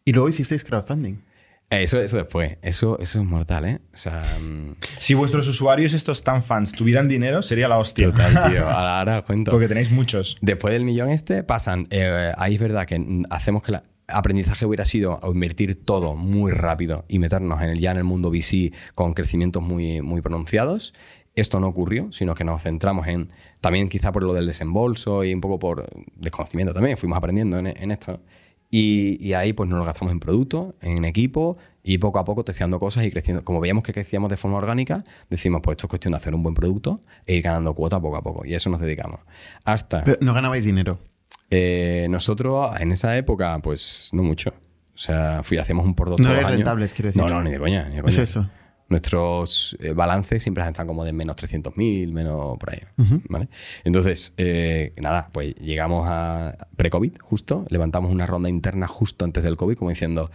Y luego hicisteis crowdfunding. Eso, eso después. Eso, eso es mortal, ¿eh? O sea, mm, Si vuestros usuarios, estos tan fans, tuvieran dinero, sería la hostia. total, tío. [LAUGHS] Ahora, ahora os cuento. Porque tenéis muchos. Después del millón este, pasan. eh, ahí es verdad que mm, hacemos que el aprendizaje hubiera sido invertir todo muy rápido y meternos en el, ya en el mundo VC con crecimientos muy, muy pronunciados. Esto no ocurrió, sino que nos centramos en. También quizá por lo del desembolso y un poco por desconocimiento también, fuimos aprendiendo en, en esto. Y, y ahí pues nos lo gastamos en producto, en equipo y poco a poco testeando cosas y creciendo. Como veíamos que crecíamos de forma orgánica, decimos pues esto es cuestión de hacer un buen producto e ir ganando cuota poco a poco. Y a eso nos dedicamos. Hasta. Pero no ganabais dinero. Eh, nosotros en esa época, pues no mucho. O sea, fui, hacíamos un por dos No años. rentables, quiero decir. No, no, ni de coña. Ni de coña. Eso, eso. Nuestros eh, balances siempre están como de menos 300.000, menos por ahí. ¿vale? Entonces, eh, nada, pues llegamos a pre-COVID justo, levantamos una ronda interna justo antes del COVID, como diciendo,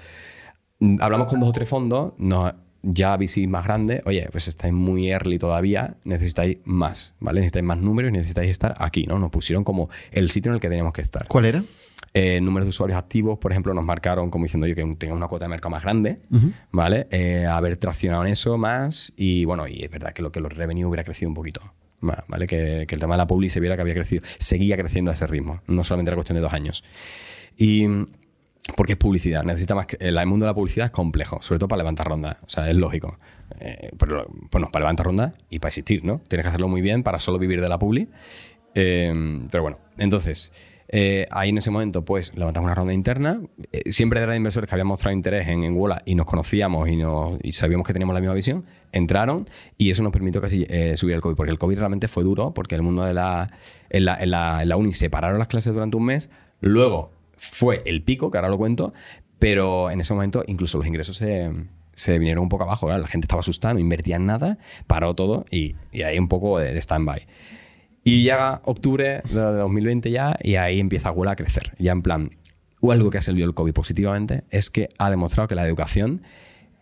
mm, hablamos con dos o tres fondos, no, ya VC más grande, oye, pues estáis muy early todavía, necesitáis más, ¿vale? Necesitáis más números, necesitáis estar aquí, ¿no? Nos pusieron como el sitio en el que teníamos que estar. ¿Cuál era? Eh, números de usuarios activos, por ejemplo, nos marcaron como diciendo yo que tenga una cuota de mercado más grande, ¿vale? Eh, haber traccionado en eso más y bueno, y es verdad que lo que los revenue hubiera crecido un poquito más, ¿vale? Que, que el tema de la publi se viera que había crecido, seguía creciendo a ese ritmo, no solamente era cuestión de dos años. Y porque es publicidad, necesita más que, el mundo de la publicidad es complejo, sobre todo para levantar rondas, o sea, es lógico. Eh, pero, bueno, para levantar rondas y para existir, ¿no? Tienes que hacerlo muy bien para solo vivir de la publi. Eh, pero bueno, entonces, eh, ahí en ese momento, pues levantamos una ronda interna. Eh, siempre eran inversores que habían mostrado interés en, en y nos conocíamos y, nos- y sabíamos que teníamos la misma visión. Entraron y eso nos permitió casi eh, subir el COVID, porque el COVID realmente fue duro, porque el mundo de la. En la, la, uni separaron las clases durante un mes. Luego fue el pico, que ahora lo cuento, pero en ese momento incluso los ingresos se. Se vinieron un poco abajo, la gente estaba asustada, no invertía en nada, paró todo y, y ahí un poco de, de stand-by. Y llega octubre de 2020 ya y ahí empieza Google a crecer. Ya en plan, o algo que ha servido el COVID positivamente es que ha demostrado que la educación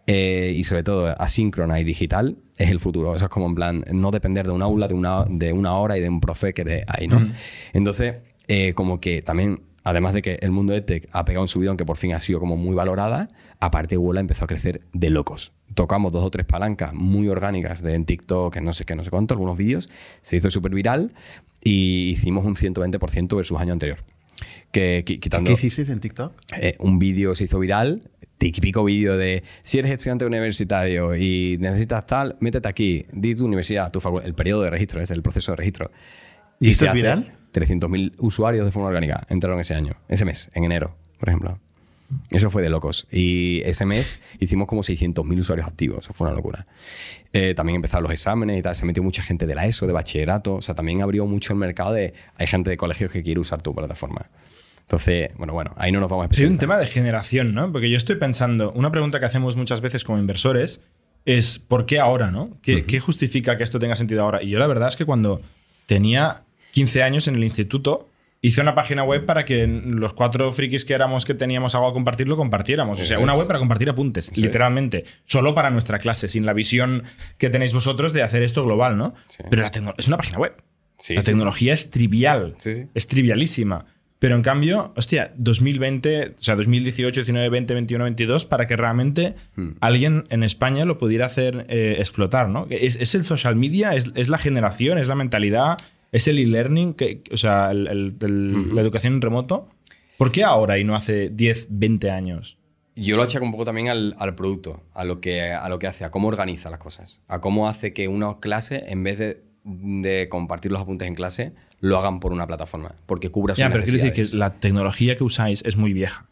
eh, y sobre todo asíncrona y digital es el futuro. Eso es como en plan, no depender de un aula, de una, de una hora y de un profe que de ahí, ¿no? Entonces, eh, como que también, además de que el mundo de tech ha pegado un subidón que por fin ha sido como muy valorada, aparte Google empezó a crecer de locos. Tocamos dos o tres palancas muy orgánicas de en TikTok, en no sé qué, no sé cuánto, algunos vídeos, se hizo súper viral y hicimos un 120% versus año anterior. Que, qui- quitando ¿Qué hicisteis en TikTok? eh, un vídeo se hizo viral, típico vídeo de si eres estudiante universitario y necesitas tal, métete aquí, di tu universidad, tu el periodo de registro, es el proceso de registro. ¿Y esto se es viral? 300.000 usuarios de forma orgánica entraron ese año, ese mes, en enero, por ejemplo. Eso fue de locos. Y ese mes hicimos como 600.000 usuarios activos. Eso fue una locura. Eh, también empezaron los exámenes y tal. Se metió mucha gente de la ESO, de bachillerato. O sea, también abrió mucho el mercado de... Hay gente de colegios que quiere usar tu plataforma. Entonces, bueno, bueno, ahí no nos vamos a Sí, hay un tema de generación, ¿no? Porque yo estoy pensando, una pregunta que hacemos muchas veces como inversores es ¿por qué ahora, no? ¿Qué, qué justifica que esto tenga sentido ahora? Y yo la verdad es que cuando tenía 15 años en el instituto, hice una página web para que los cuatro frikis que éramos que teníamos algo a compartir lo compartiéramos. O sea, una web para compartir apuntes, es. literalmente. Solo para nuestra clase, sin la visión que tenéis vosotros de hacer esto global, ¿no? Sí. Pero la es una página web. Sí, la tecnología es trivial. Es trivialísima. Pero en cambio, hostia, 2020, o sea, 2018, 19, 20, 21, 22, para que realmente Hmm. alguien en España lo pudiera hacer eh, explotar, ¿no? Es, es el social media, es, es la generación, es la mentalidad, es el e-learning, que- o sea, el- el- el- la educación en remoto. ¿Por qué ahora y no hace 10, 20 años? Yo lo achaco un poco también al, al producto, a lo, que, a lo que hace, a cómo organiza las cosas, a cómo hace que una clase, en vez de, de compartir los apuntes en clase, lo hagan por una plataforma, porque cubra sus Ya, pero quiero decir que la tecnología que usáis es muy vieja.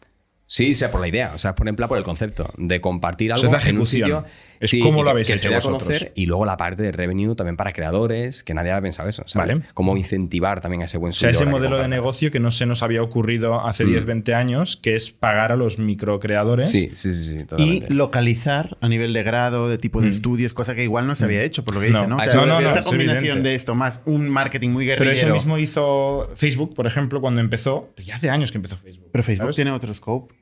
Sí, o sea, por la idea, o sea, por ejemplo, por el concepto de compartir O algo sea, es la en un sitio. Es sí, cómo y lo habéis que hecho se dé a vosotros. conocer, y luego la parte de revenue también para creadores, que nadie había pensado eso. ¿sabes? Vale. Cómo incentivar también a ese buen O sea, ese modelo de negocio que no se nos había ocurrido hace Mm. 10, 20 años, que es pagar a los microcreadores. Sí, sí, sí, sí, Y localizar a nivel de grado, de tipo de estudios, cosa que igual no se había hecho, por lo que No. dice, ¿no? O Ah, sea, no, no, esta combinación de esto más un marketing muy Pero guerrillero. eso mismo hizo Facebook, por ejemplo, cuando empezó. Ya hace años que empezó Facebook. Pero Facebook ¿sabes? tiene otro scope.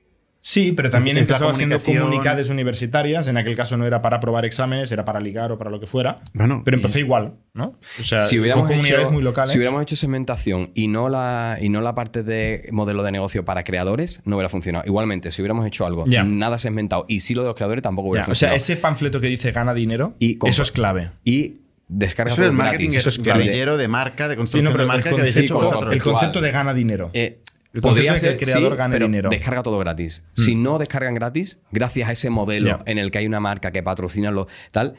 Sí, pero también Es- empezó haciendo comunidades universitarias. En aquel caso no era para aprobar exámenes, era para ligar o para lo que fuera. Bueno, pero y- empezó igual, ¿no? O sea, si hubiéramos, comunidades hecho, muy locales. si hubiéramos hecho segmentación y no, la, y no la parte de modelo de negocio para creadores, no hubiera funcionado. Igualmente, si hubiéramos hecho algo Ya. nada segmentado y sí lo de los creadores, tampoco hubiera Ya, o sea, funcionado. ese panfleto que dice gana dinero, Y eso es clave. Y descarga Eso es todo el marketing gratis. eso es clave. guerrillero de marca, de Sí, construcción no, pero de el marca que habéis hecho concepto, vosotros. el concepto de gana dinero. Eh, El podría ser que el creador sí, gane pero dinero. Descarga todo gratis. Si no descargan gratis, gracias a ese modelo en el que hay una marca que patrocina lo tal,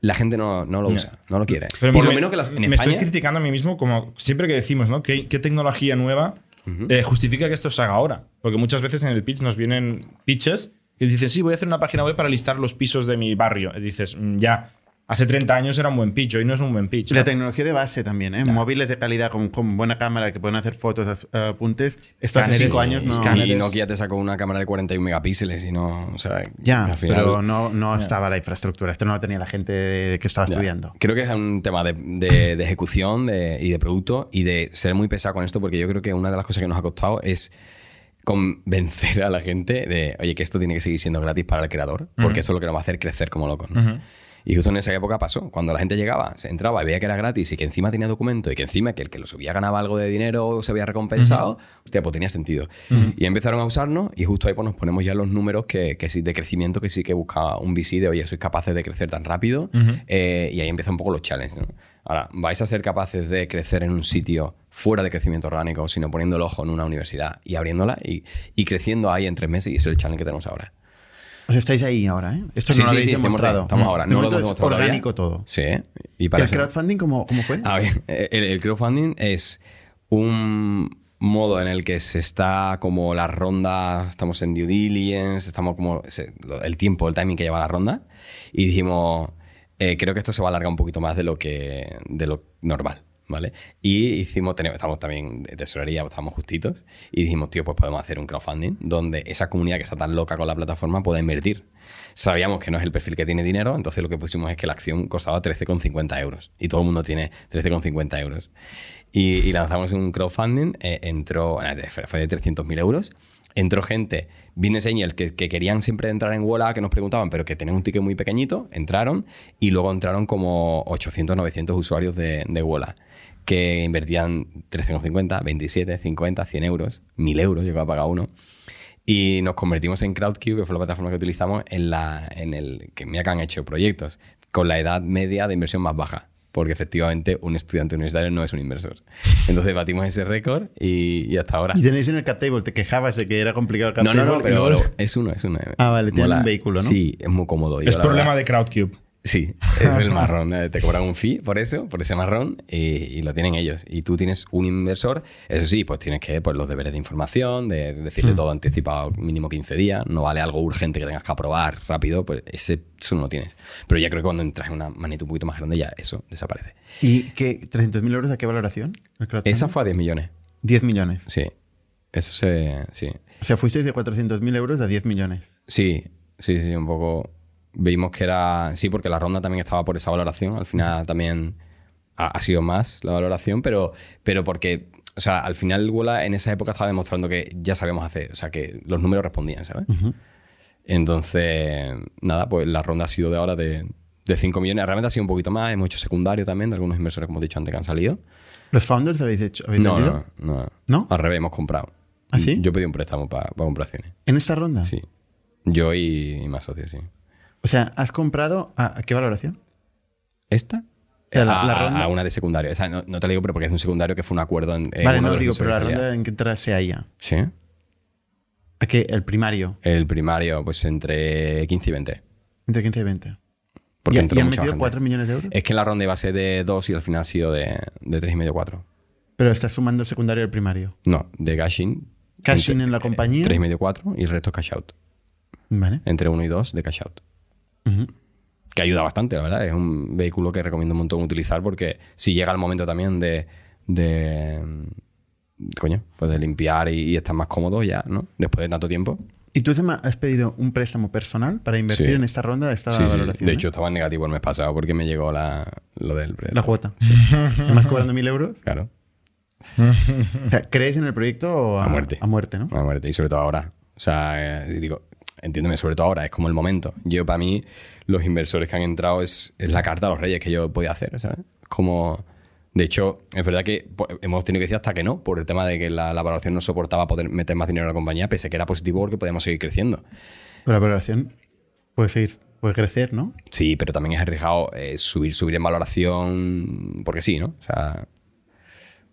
la gente no, no lo usa, no lo quiere. Pero Por me- lo menos que las, en me España. estoy criticando a mí mismo, como siempre que decimos, ¿no? ¿Qué, qué tecnología nueva eh, justifica que esto se haga ahora? Porque muchas veces en el pitch nos vienen pitches que dicen, sí, voy a hacer una página web para listar los pisos de mi barrio. Y dices, "Mm, ya, hace 30 años era un buen pitch, hoy no es un buen pitch. La ¿no? tecnología de base también, ¿eh? Móviles de calidad con, con buena cámara que pueden hacer fotos, apuntes. Esto hace Escáneres, cinco años no. Y Nokia te sacó una cámara de 41 megapíxeles y no. O sea, Ya, al final- pero no, no estaba la infraestructura. Esto no lo tenía la gente que estaba Ya. estudiando. Creo que es un tema de, de- de ejecución de- y de producto y de ser muy pesado con esto, porque yo creo que una de las cosas que nos ha costado es convencer a la gente de, oye, que esto tiene que seguir siendo gratis para el creador, porque esto es lo que nos va a hacer crecer como locos. ¿no? Ujú. Y justo en esa época pasó, cuando la gente llegaba, se entraba y veía que era gratis y que encima tenía documento y que encima que el que lo subía ganaba algo de dinero o se había recompensado, hostia, pues tenía sentido. Y empezaron a usarnos y justo ahí pues nos ponemos ya los números que, que sí, de crecimiento que sí que buscaba un VC de, oye, sois capaces de crecer tan rápido Eh, y ahí empiezan un poco los challenges. ¿no? Ahora, ¿vais a ser capaces de crecer en un sitio fuera de crecimiento orgánico, sino poniendo el ojo en una universidad y abriéndola y, y creciendo ahí en tres meses? Y ese es el challenge que tenemos ahora. Os estáis ahí ahora, ¿eh? Esto Sí, no lo sí, habéis sí, estamos- demostrado. estamos ahora. De No lo hemos es demostrado todavía. orgánico todo. Sí. Y para ¿El eso- crowdfunding cómo, cómo fue? A ver, el, el crowdfunding es un modo en el que se está como la ronda, estamos en due diligence, estamos como se- lo- el tiempo, el timing que lleva la ronda y dijimos, eh, creo que esto se va a alargar un poquito más de lo que de lo normal. ¿Vale? Y hicimos, tenemos, estamos también de tesorería, estamos justitos, y dijimos, tío, pues podemos hacer un crowdfunding donde esa comunidad que está tan loca con la plataforma pueda invertir. Sabíamos que no es el perfil que tiene dinero, entonces lo que pusimos es que la acción costaba 13,50 euros. Y todo el mundo tiene 13,50 euros. Y, y lanzamos un crowdfunding, eh, entró, fue de 300.000 euros. Entró gente, business angels que, que querían siempre entrar en Wola, que nos preguntaban, pero que tenían un ticket muy pequeñito, entraron y luego entraron como 800, 900 usuarios de, de Wola que invertían 13,50, 27, 50, 100 euros, 1000 euros, llegó a pagar uno. Y nos convertimos en CrowdCube, que fue la plataforma que utilizamos, en, la, en el que mira que han hecho proyectos con la edad media de inversión más baja. Porque efectivamente un estudiante universitario no es un inversor. Entonces batimos ese récord y, y hasta ahora. Y tenéis en el cap table, te quejabas de que era complicado el cap No, no, table. no, y pero luego- es uno, es uno. Ah, vale, tiene Mola. un vehículo, ¿no? Sí, es muy cómodo. Yo, Es problema verdad- de Crowdcube. Sí, [LAUGHS] es el marrón. eh, Te cobran un fee por eso, por ese marrón, y, y lo tienen ellos. Y tú tienes un inversor, eso sí, pues tienes que pues, los deberes de información, de decirle todo anticipado mínimo 15 días, no vale algo urgente que tengas que aprobar rápido, pues ese, eso no lo tienes. Pero ya creo que cuando entras en una magnitud un poquito más grande, ya eso desaparece. ¿Y qué? ¿300.000 euros a qué valoración? Esa fue a 10 millones. 10 millones. Sí. Eso se. Sí. O sea, fuisteis de 400.000 euros a 10 millones. Sí, sí, sí, un poco. Vimos que era. Sí, porque la ronda también estaba por esa valoración. Al final también ha, ha sido más la valoración, pero, pero porque. O sea, al final Wola en esa época estaba demostrando que ya sabíamos hacer. O sea, que los números respondían, ¿sabes? Entonces, nada, pues la ronda ha sido de ahora de, de 5 millones. Realmente ha sido un poquito más. Hemos hecho secundario también de algunos inversores, como he dicho antes, que han salido. ¿Los founders habéis hecho? ¿Habéis No, no, no, ¿No? Al revés, hemos comprado. ¿Ah, sí? Yo pedí un préstamo para comprar acciones. ¿En esta ronda? Sí. Yo y, y más socios, sí. O sea, ¿has comprado a, a qué valoración? ¿Esta? la- a, la ronda- a una de secundario. O sea, no, no te lo digo, pero porque es un secundario que fue un acuerdo en. en vale, no los digo, pero la ronda en que entrase a ella. Sí. ¿A qué? El primario. El primario, pues entre 15 y 20. Entre 15 y 20. Porque y, entró y han metido gente. 4 millones de euros. Es que la ronda iba a ser de 2 y al final ha sido de, de 3,5 4. Pero estás sumando el secundario y el primario. No, de cash in. Cash in entre- en la compañía. 3,5 4 y el resto es cash out. Vale. Entre 1 y 2 de cash out. Que ayuda bastante, la verdad. Es un vehículo que recomiendo un montón utilizar porque si llega el momento también de. de coño, pues de limpiar y, y estar más cómodo ya, ¿no? Después de tanto tiempo. ¿Y tú has pedido un préstamo personal para invertir Sí. en esta ronda? Esta Sí, De ¿eh? hecho, estaba en negativo el mes pasado porque me llegó la, lo del la préstamo. cuota. [LAUGHS] Además, cobrando 1.000 euros. Claro, O sea, ¿crees en el proyecto o a, A muerte. A muerte, ¿no? a muerte. Y sobre todo ahora. O sea, eh, digo, entiéndeme, sobre todo ahora, es como el momento. Yo, para mí, los inversores que han entrado es, es la carta a los reyes que yo podía hacer, ¿sabes? Como. De hecho, es verdad que pues, hemos tenido que decir hasta que no, por el tema de que la, la valoración no soportaba poder meter más dinero en la compañía, pese que era positivo porque podíamos seguir creciendo. Pero la valoración puede seguir, puede crecer, ¿no? Sí, pero también es arriesgado eh, subir, subir en valoración porque sí, ¿no? O sea,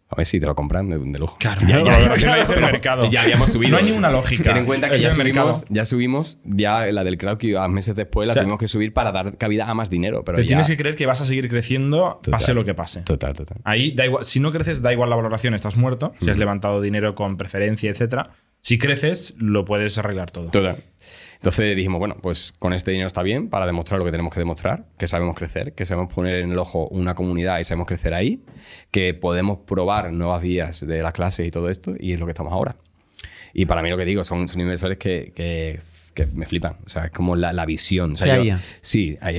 a ver si te lo compran de, de lujo. Claro, Ya- ya- el mercado. Ya habíamos subido. No hay ninguna lógica. Ten en cuenta que ya subimos, ya subimos, ya la del crowd que a meses después la O sea, tuvimos que subir para dar cabida a más dinero. Pero Te ya- tienes que creer que vas a seguir creciendo, Total. pase lo que pase. Total, total. Ahí da igual, si no creces, da igual la valoración, estás muerto. Si has levantado dinero con preferencia, etcétera. Si creces, lo puedes arreglar todo. Total. Entonces dijimos, bueno, pues con este dinero está bien para demostrar lo que tenemos que demostrar, que sabemos crecer, que sabemos poner en el ojo una comunidad y sabemos crecer ahí, que podemos probar nuevas vías de las clases y todo esto, y es lo que estamos ahora. Y para mí lo que digo, son, son inversores que, que- que me flipan. O sea, es como la, la visión. O sea, Se yo-. Sí, hay,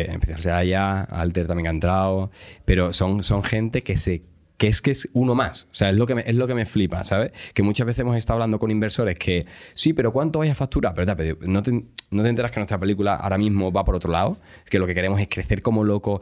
haya, Alter también ha entrado, pero son, son gente que se que es que es uno más. O sea, es lo que me, es lo que me flipa, ¿sabes? Que muchas veces hemos estado hablando con inversores que, sí, pero ¿cuánto vais a facturar? Pero te- no te, no te enteras que nuestra película ahora mismo va por otro lado, que lo que queremos es crecer como loco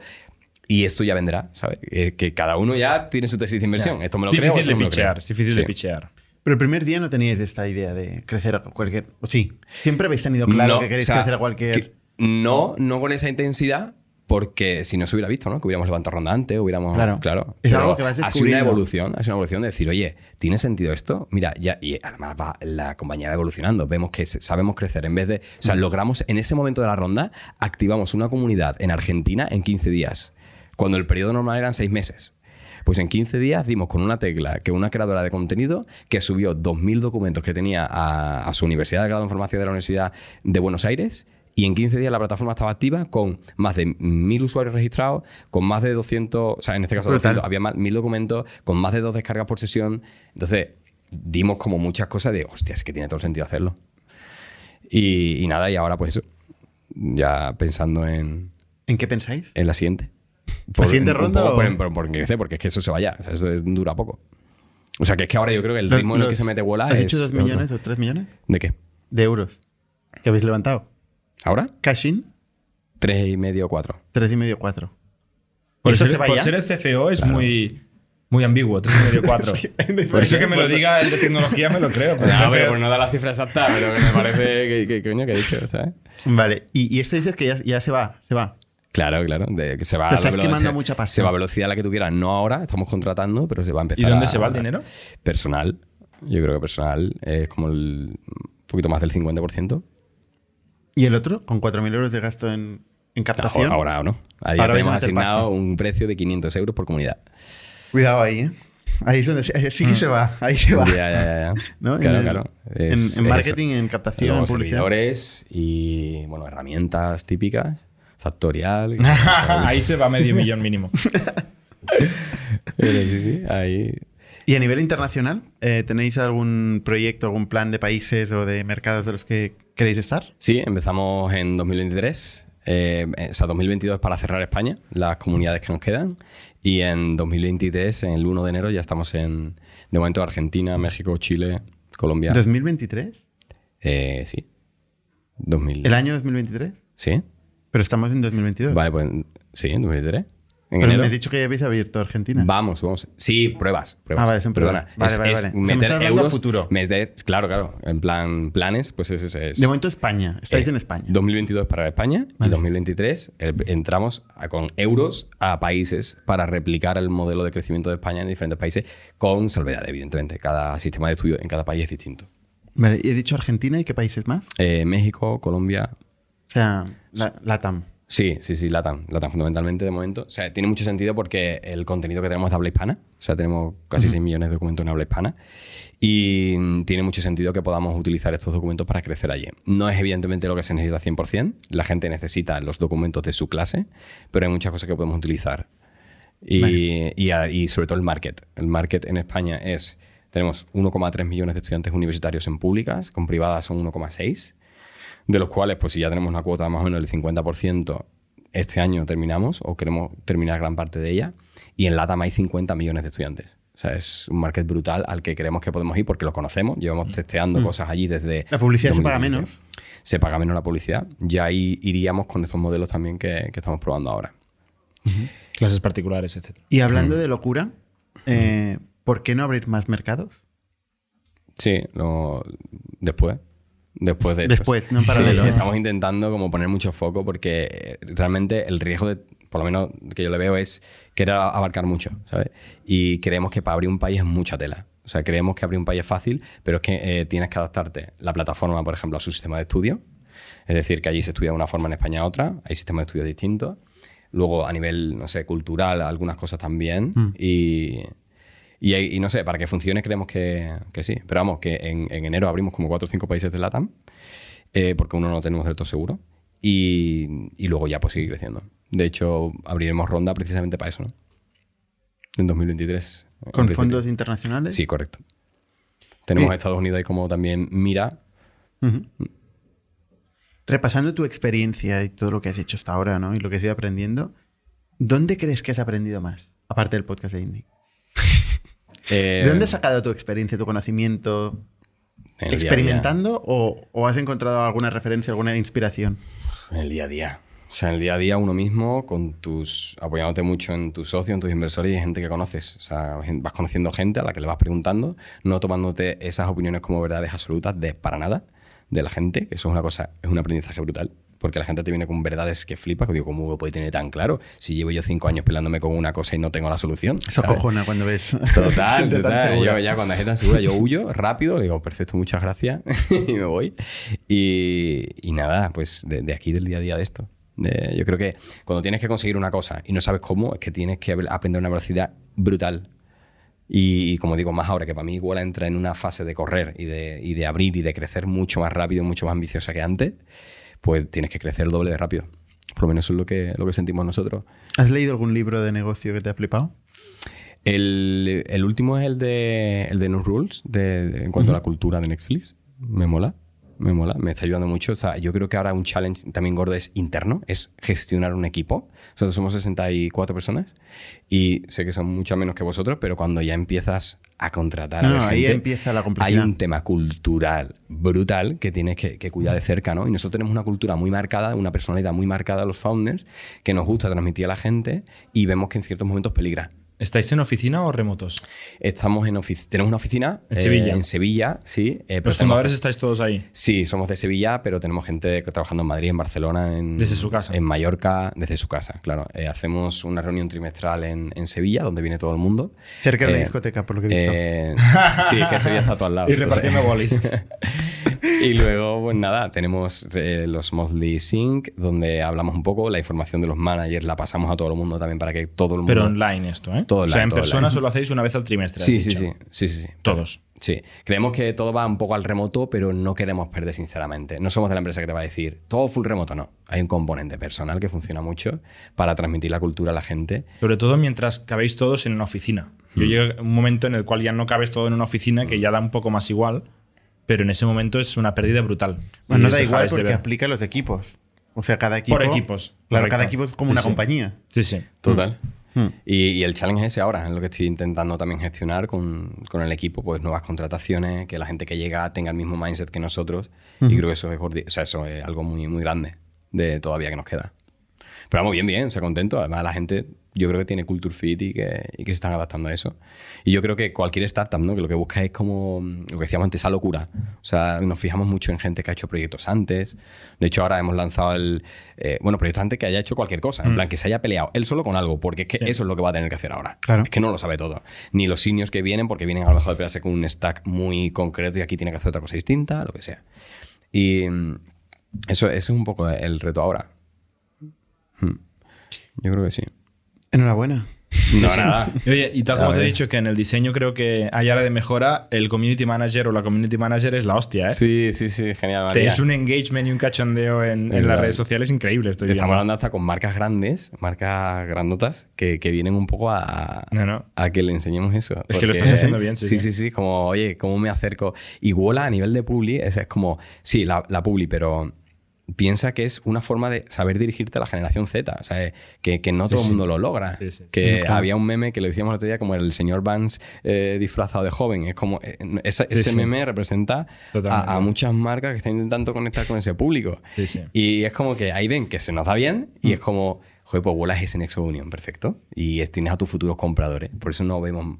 y esto ya vendrá, ¿sabes? Eh, que cada uno ya tiene su tesis de inversión. Esto me lo creo, difícil esto de me lo pichear, creo. es difícil Sí. de pichear. Pero el primer día no teníais esta idea de crecer a cualquier... Sí, siempre habéis tenido claro No, que queréis o sea, crecer a cualquier... que- no, no con esa intensidad, porque si no se hubiera visto, ¿no? Que hubiéramos levantado ronda antes, hubiéramos. Claro. claro. Es algo que vas Ha sido una evolución, ha sido una evolución de decir, oye, ¿tiene sentido esto? Mira, ya, y además va, la compañía va evolucionando. Vemos que sabemos crecer. En vez de. O sea, logramos en ese momento de la ronda, activamos una comunidad en Argentina en 15 días, cuando el periodo normal eran 6 meses. Pues en 15 días dimos con una tecla que una creadora de contenido que subió 2.000 documentos que tenía a, a su universidad de grado en farmacia de la Universidad de Buenos Aires y en 15 días la plataforma estaba activa con más de 1.000 usuarios registrados, con más de 200, o sea, en este caso Brutal. 200, había más, 1.000 documentos, con más de dos descargas por sesión. Entonces dimos como muchas cosas de, hostia, es que tiene todo el sentido hacerlo. Y, y nada, y ahora pues eso, ya pensando en, ¿En qué pensáis? en la siguiente. [LAUGHS] siguiente un ronda poco o- por, por- por porque es que eso se vaya. Eso dura poco. O sea, que es que ahora yo creo que el Los- ritmo en el que se mete Wola ¿Has es. dicho 2 otro. millones o 3 millones ¿De qué? de euros que habéis levantado? ¿Ahora? Cash in, Tres y medio, cuatro. 3,5, 4. Por, ¿Eso ser, se va por ya? ser el CFO es muy, muy ambiguo, 3,5, 4. [LAUGHS] Por eso que me lo diga el de tecnología me lo creo. [LAUGHS] pero No, pero por no dar la cifra exacta, pero que me parece que, que, que coño que he dicho, ¿sabes? Vale, y, y esto dices que ya, ya se va, se va. Claro, claro. De, que se va O sea, a la estás velo- quemando se- mucha pasta. Se va a velocidad a la que tú quieras. No ahora, estamos contratando, pero se va a empezar. ¿Y dónde a- se va el dinero? Personal. Yo creo que personal es como el, un poquito más del 50%. ¿Y el otro? Con 4.000 euros de gasto en, en captación. Ahora o no. Ahí Ahora tenemos asignado pasta. un precio de 500 euros por comunidad. Cuidado ahí, ¿eh? Ahí es donde se- sí que se va, ahí se va. Ya, ya, ya. [LAUGHS] Claro, en, el- claro. en- Es- en es marketing, en captación, en publicidad. servidores y, bueno, herramientas típicas. Factorial. [LAUGHS] Ahí se va medio millón mínimo. [LAUGHS] Pero sí, sí, ahí. ¿Y a nivel internacional, eh, tenéis algún proyecto, algún plan de países o de mercados de los que queréis estar? Sí, empezamos en 2023. eh, o sea, 2022 para cerrar España, las comunidades que nos quedan. Y en 2023, en el 1 de enero, ya estamos en, de momento, Argentina, México, Chile, Colombia. ¿2023? Eh, sí. 2000. ¿El año 2023? ¿Sí? Pero estamos en 2022. Vale, pues sí, en 2023. En Pero enero. me has dicho que ya habéis abierto Argentina. Vamos, vamos. Sí, pruebas. pruebas. Ah, vale, son pruebas. Perdona. Vale, Es- vale, es vale. Me está meter a euros, futuro. meter- claro, claro. En plan, planes, pues es. es, es- De momento España. Estáis eh, en España. 2022 para España Vale. y 2023 eh, entramos a- con euros a países para replicar el modelo de crecimiento de España en diferentes países con salvedad, evidentemente. Cada sistema de estudio en cada país es distinto. Vale, y he dicho Argentina y qué países más. Eh, México, Colombia, O sea, la, LATAM. Sí, sí, sí, Latam. Latam fundamentalmente de momento. O sea, tiene mucho sentido porque el contenido que tenemos es de habla hispana. O sea, tenemos casi 6 millones de documentos en habla hispana. Y mm, tiene mucho sentido que podamos utilizar estos documentos para crecer allí. No es evidentemente lo que se necesita 100%. La gente necesita los documentos de su clase, pero hay muchas cosas que podemos utilizar. Y, Vale. y a- y sobre todo el market. El market en España es... Tenemos 1,3 millones de estudiantes universitarios en públicas, con privadas son 1,6 de los cuales, pues si ya tenemos una cuota más o menos del 50%, este año terminamos o queremos terminar gran parte de ella. Y en LATAM hay 50 millones de estudiantes. O sea, es un market brutal al que creemos que podemos ir porque lo conocemos. Llevamos testeando cosas allí desde... Mm. La publicidad se paga 2017. menos. Se paga menos la publicidad. Ya ahí iríamos con estos modelos también que, que estamos probando ahora. Clases particulares, etc. Y hablando de locura, eh, ¿por qué no abrir más mercados? Sí, lo- después. Después de esto. Después, no en paralelo. estamos intentando como poner mucho foco porque eh, realmente el riesgo de, por lo menos que yo le veo es querer abarcar mucho, ¿sabes? Y creemos que para abrir un país es mucha tela. O sea, creemos que abrir un país es fácil, pero es que eh, tienes que adaptarte la plataforma, por ejemplo, a su sistema de estudio. Es decir, que allí se estudia de una forma, en España otra. Hay sistemas de estudio distintos. Luego, a nivel, no sé, cultural, algunas cosas también. Mm. Y, y, y no sé, para que funcione creemos que, que sí. Pero vamos, que en, en enero abrimos como cuatro o cinco países de LATAM, eh, porque uno no lo tenemos del todo seguro. Y, y luego ya pues seguir creciendo. De hecho, abriremos ronda precisamente para eso, ¿no? En 2023. en ¿Con fondos internacionales? Sí, correcto. Tenemos Eh. a Estados Unidos ahí como también mira. Repasando tu experiencia y todo lo que has hecho hasta ahora, ¿no? Y lo que has ido aprendiendo, ¿dónde crees que has aprendido más? Aparte del podcast de Indie. Eh, ¿De dónde has sacado tu experiencia, tu conocimiento? en día día. ¿Experimentando o, o has encontrado alguna referencia, alguna inspiración? En el día a día. O sea, en el día a día uno mismo, con tus, apoyándote mucho en tus socios, en tus inversores y gente que conoces. O sea, vas conociendo gente a la que le vas preguntando, no tomándote esas opiniones como verdades absolutas de para nada de la gente. Eso es una cosa, es un aprendizaje brutal. Porque la gente te viene con verdades que flipas, que digo, ¿cómo lo puede tener tan claro? Si llevo yo cinco años peleándome con una cosa y no tengo la solución. Eso cojona cuando ves. Total, [LAUGHS] gente total. Yo ya cuando es tan segura, yo huyo rápido, le digo, perfecto, muchas gracias, [LAUGHS] y me voy. Y, y nada, pues de, de aquí del día a día de esto. Yo creo que cuando tienes que conseguir una cosa y no sabes cómo, es que tienes que aprender a una velocidad brutal. Y, y como digo, más ahora que para mí igual entra en una fase de correr y de, y de abrir y de crecer mucho más rápido, mucho más ambiciosa que antes, pues tienes que crecer el doble de rápido. Por lo menos eso es lo que, lo que sentimos nosotros. ¿Has leído algún libro de negocio que te ha flipado? El, el último es el de, el de No Rules, de, en cuanto a la cultura de Netflix. Me mola, me mola, me está ayudando mucho. O sea, yo creo que ahora un challenge también gordo es interno, es gestionar un equipo. Nosotros somos 64 personas y sé que son mucho menos que vosotros, pero cuando ya empiezas a contratar a No, ahí gente, empieza la hay complejidad. un tema cultural brutal que tienes que, que cuidar de cerca, ¿no? Y nosotros tenemos una cultura muy marcada, una personalidad muy marcada los founders, que nos gusta transmitir a la gente y vemos que en ciertos momentos peligra. ¿Estáis en oficina o remotos? Estamos en oficina. Tenemos una oficina En Sevilla. En Sevilla, sí. eh, Los fundadores estáis todos ahí. Sí, somos de Sevilla, pero tenemos gente trabajando en Madrid, en Barcelona, en, Desde su casa. En Mallorca, desde su casa, claro. Eh, hacemos una reunión trimestral en, en Sevilla, donde viene todo el mundo. Cerca de la Eh, discoteca, por lo que he visto. Eh, sí, que Sevilla está todo al [LAUGHS] lado. Y repartiendo bolis. [LAUGHS] Y luego, pues nada, tenemos eh, los monthly sync, donde hablamos un poco, la información de los managers la pasamos a todo el mundo también para que todo el mundo... Pero online esto, ¿eh? Todo o sea, en todo persona online. solo hacéis una vez al trimestre. Sí, sí, sí, sí, sí, sí. Todos. Sí, creemos que todo va un poco al remoto, pero no queremos perder sinceramente. No somos de la empresa que te va a decir todo full remoto, no. Hay un componente personal que funciona mucho para transmitir la cultura a la gente. Sobre todo mientras cabéis todos en una oficina. Yo Mm. llego a un momento en el cual ya no cabes todo en una oficina, que ya da un poco más igual, pero en ese momento es una pérdida brutal. Bueno, no da igual porque aplica a los equipos. O sea, cada equipo. Por equipos. Claro, correcto. cada equipo es como Sí, una sí. compañía. Sí, sí. Total. Hmm. Y, y el challenge es ese ahora, es lo que estoy intentando también gestionar con, con el equipo, pues nuevas contrataciones, que la gente que llega tenga el mismo mindset que nosotros. Y creo que eso es, gordi- o sea, eso es algo muy, muy grande de todavía que nos queda. Pero vamos, bien, bien, se contento. Además, la gente yo creo que tiene culture fit y que, y que se están adaptando a eso. Y yo creo que cualquier startup, ¿no? Que lo que busca es como lo que decíamos antes, esa locura. O sea, nos fijamos mucho en gente que ha hecho proyectos antes. De hecho, ahora hemos lanzado el. eh, bueno, proyectos antes que haya hecho cualquier cosa. En Mm. plan, que se haya peleado él solo con algo. Porque es que eso es lo que va a tener que hacer ahora. Claro. Es que no lo sabe todo. Ni los seniors que vienen, porque vienen a lo mejor de pelearse con un stack muy concreto y aquí tiene que hacer otra cosa distinta, lo que sea. Y mm, eso, ese es un poco el reto ahora. Hmm. Yo creo que sí. Enhorabuena. No, nada. Oye, y tal como te he dicho que en el diseño creo que hay área de mejora, el community manager o la community manager es la hostia, ¿eh? Sí, sí, sí, genial. Te es un engagement y un cachondeo en, las redes sociales increíble. Estoy Estamos hablando hasta con marcas grandes, marcas grandotas, que, que vienen un poco a, No, no. a que le enseñemos eso. Es que lo estás haciendo bien, sí, Sí, sí. sí, sí. Como, oye, ¿cómo me acerco? Y Wola a nivel de publi, es, es como, sí, la, la publi, pero piensa que es una forma de saber dirigirte a la generación Z. O sea, que, que no todo el mundo lo logra. Sí, sí. Que Claro. había un meme que lo decíamos el otro día como el señor Vance eh, disfrazado de joven. Es como, eh, esa- ese sí. meme representa a, a muchas marcas que están intentando conectar con ese público. Sí, sí. Y es como que ahí ven que se nos da bien y es como, joder, pues es ese nexo de unión, perfecto. Y es- tienes a tus futuros compradores. Por eso no vemos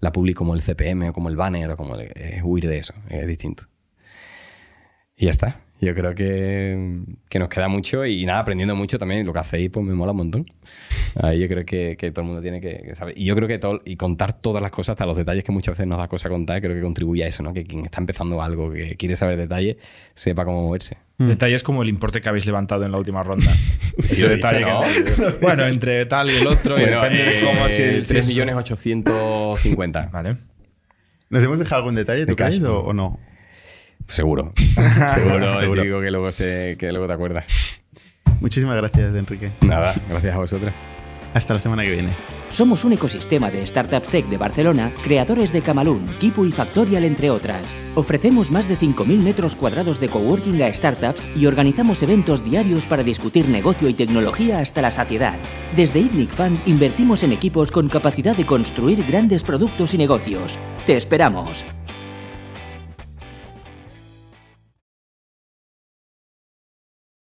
la publi como el CPM o como el banner o como el- es huir de eso, es distinto. Y ya está. Yo creo que, que nos queda mucho y nada, aprendiendo mucho también. Lo que hacéis, pues me mola un montón. Ahí yo creo que, que todo el mundo tiene que, que saber. Y yo creo que todo, y contar todas las cosas, hasta los detalles que muchas veces nos da cosa contar, creo que contribuye a eso, ¿no? Que quien está empezando algo, que quiere saber detalles, sepa cómo moverse. Detalles como el importe que habéis levantado en la última ronda. [LAUGHS] Ese he detalle dicho, que- [LAUGHS] bueno, entre tal y el otro, y Bueno, depende de cómo si, eh, si 3 es- millones 850. Vale. ¿Nos hemos dejado algún detalle, tú crees, o, ¿no? o no? Seguro. [LAUGHS] Seguro, Seguro. Digo que luego, se, que luego te acuerdas. Muchísimas gracias, Enrique. Nada, gracias a vosotros. Hasta la semana que viene. Somos un ecosistema de startups tech de Barcelona, creadores de Camalún, Kipu y Factorial, entre otras. Ofrecemos más de 5.000 metros cuadrados de coworking a startups y organizamos eventos diarios para discutir negocio y tecnología hasta la saciedad. Desde ITNIC Fund invertimos en equipos con capacidad de construir grandes productos y negocios. ¡Te esperamos!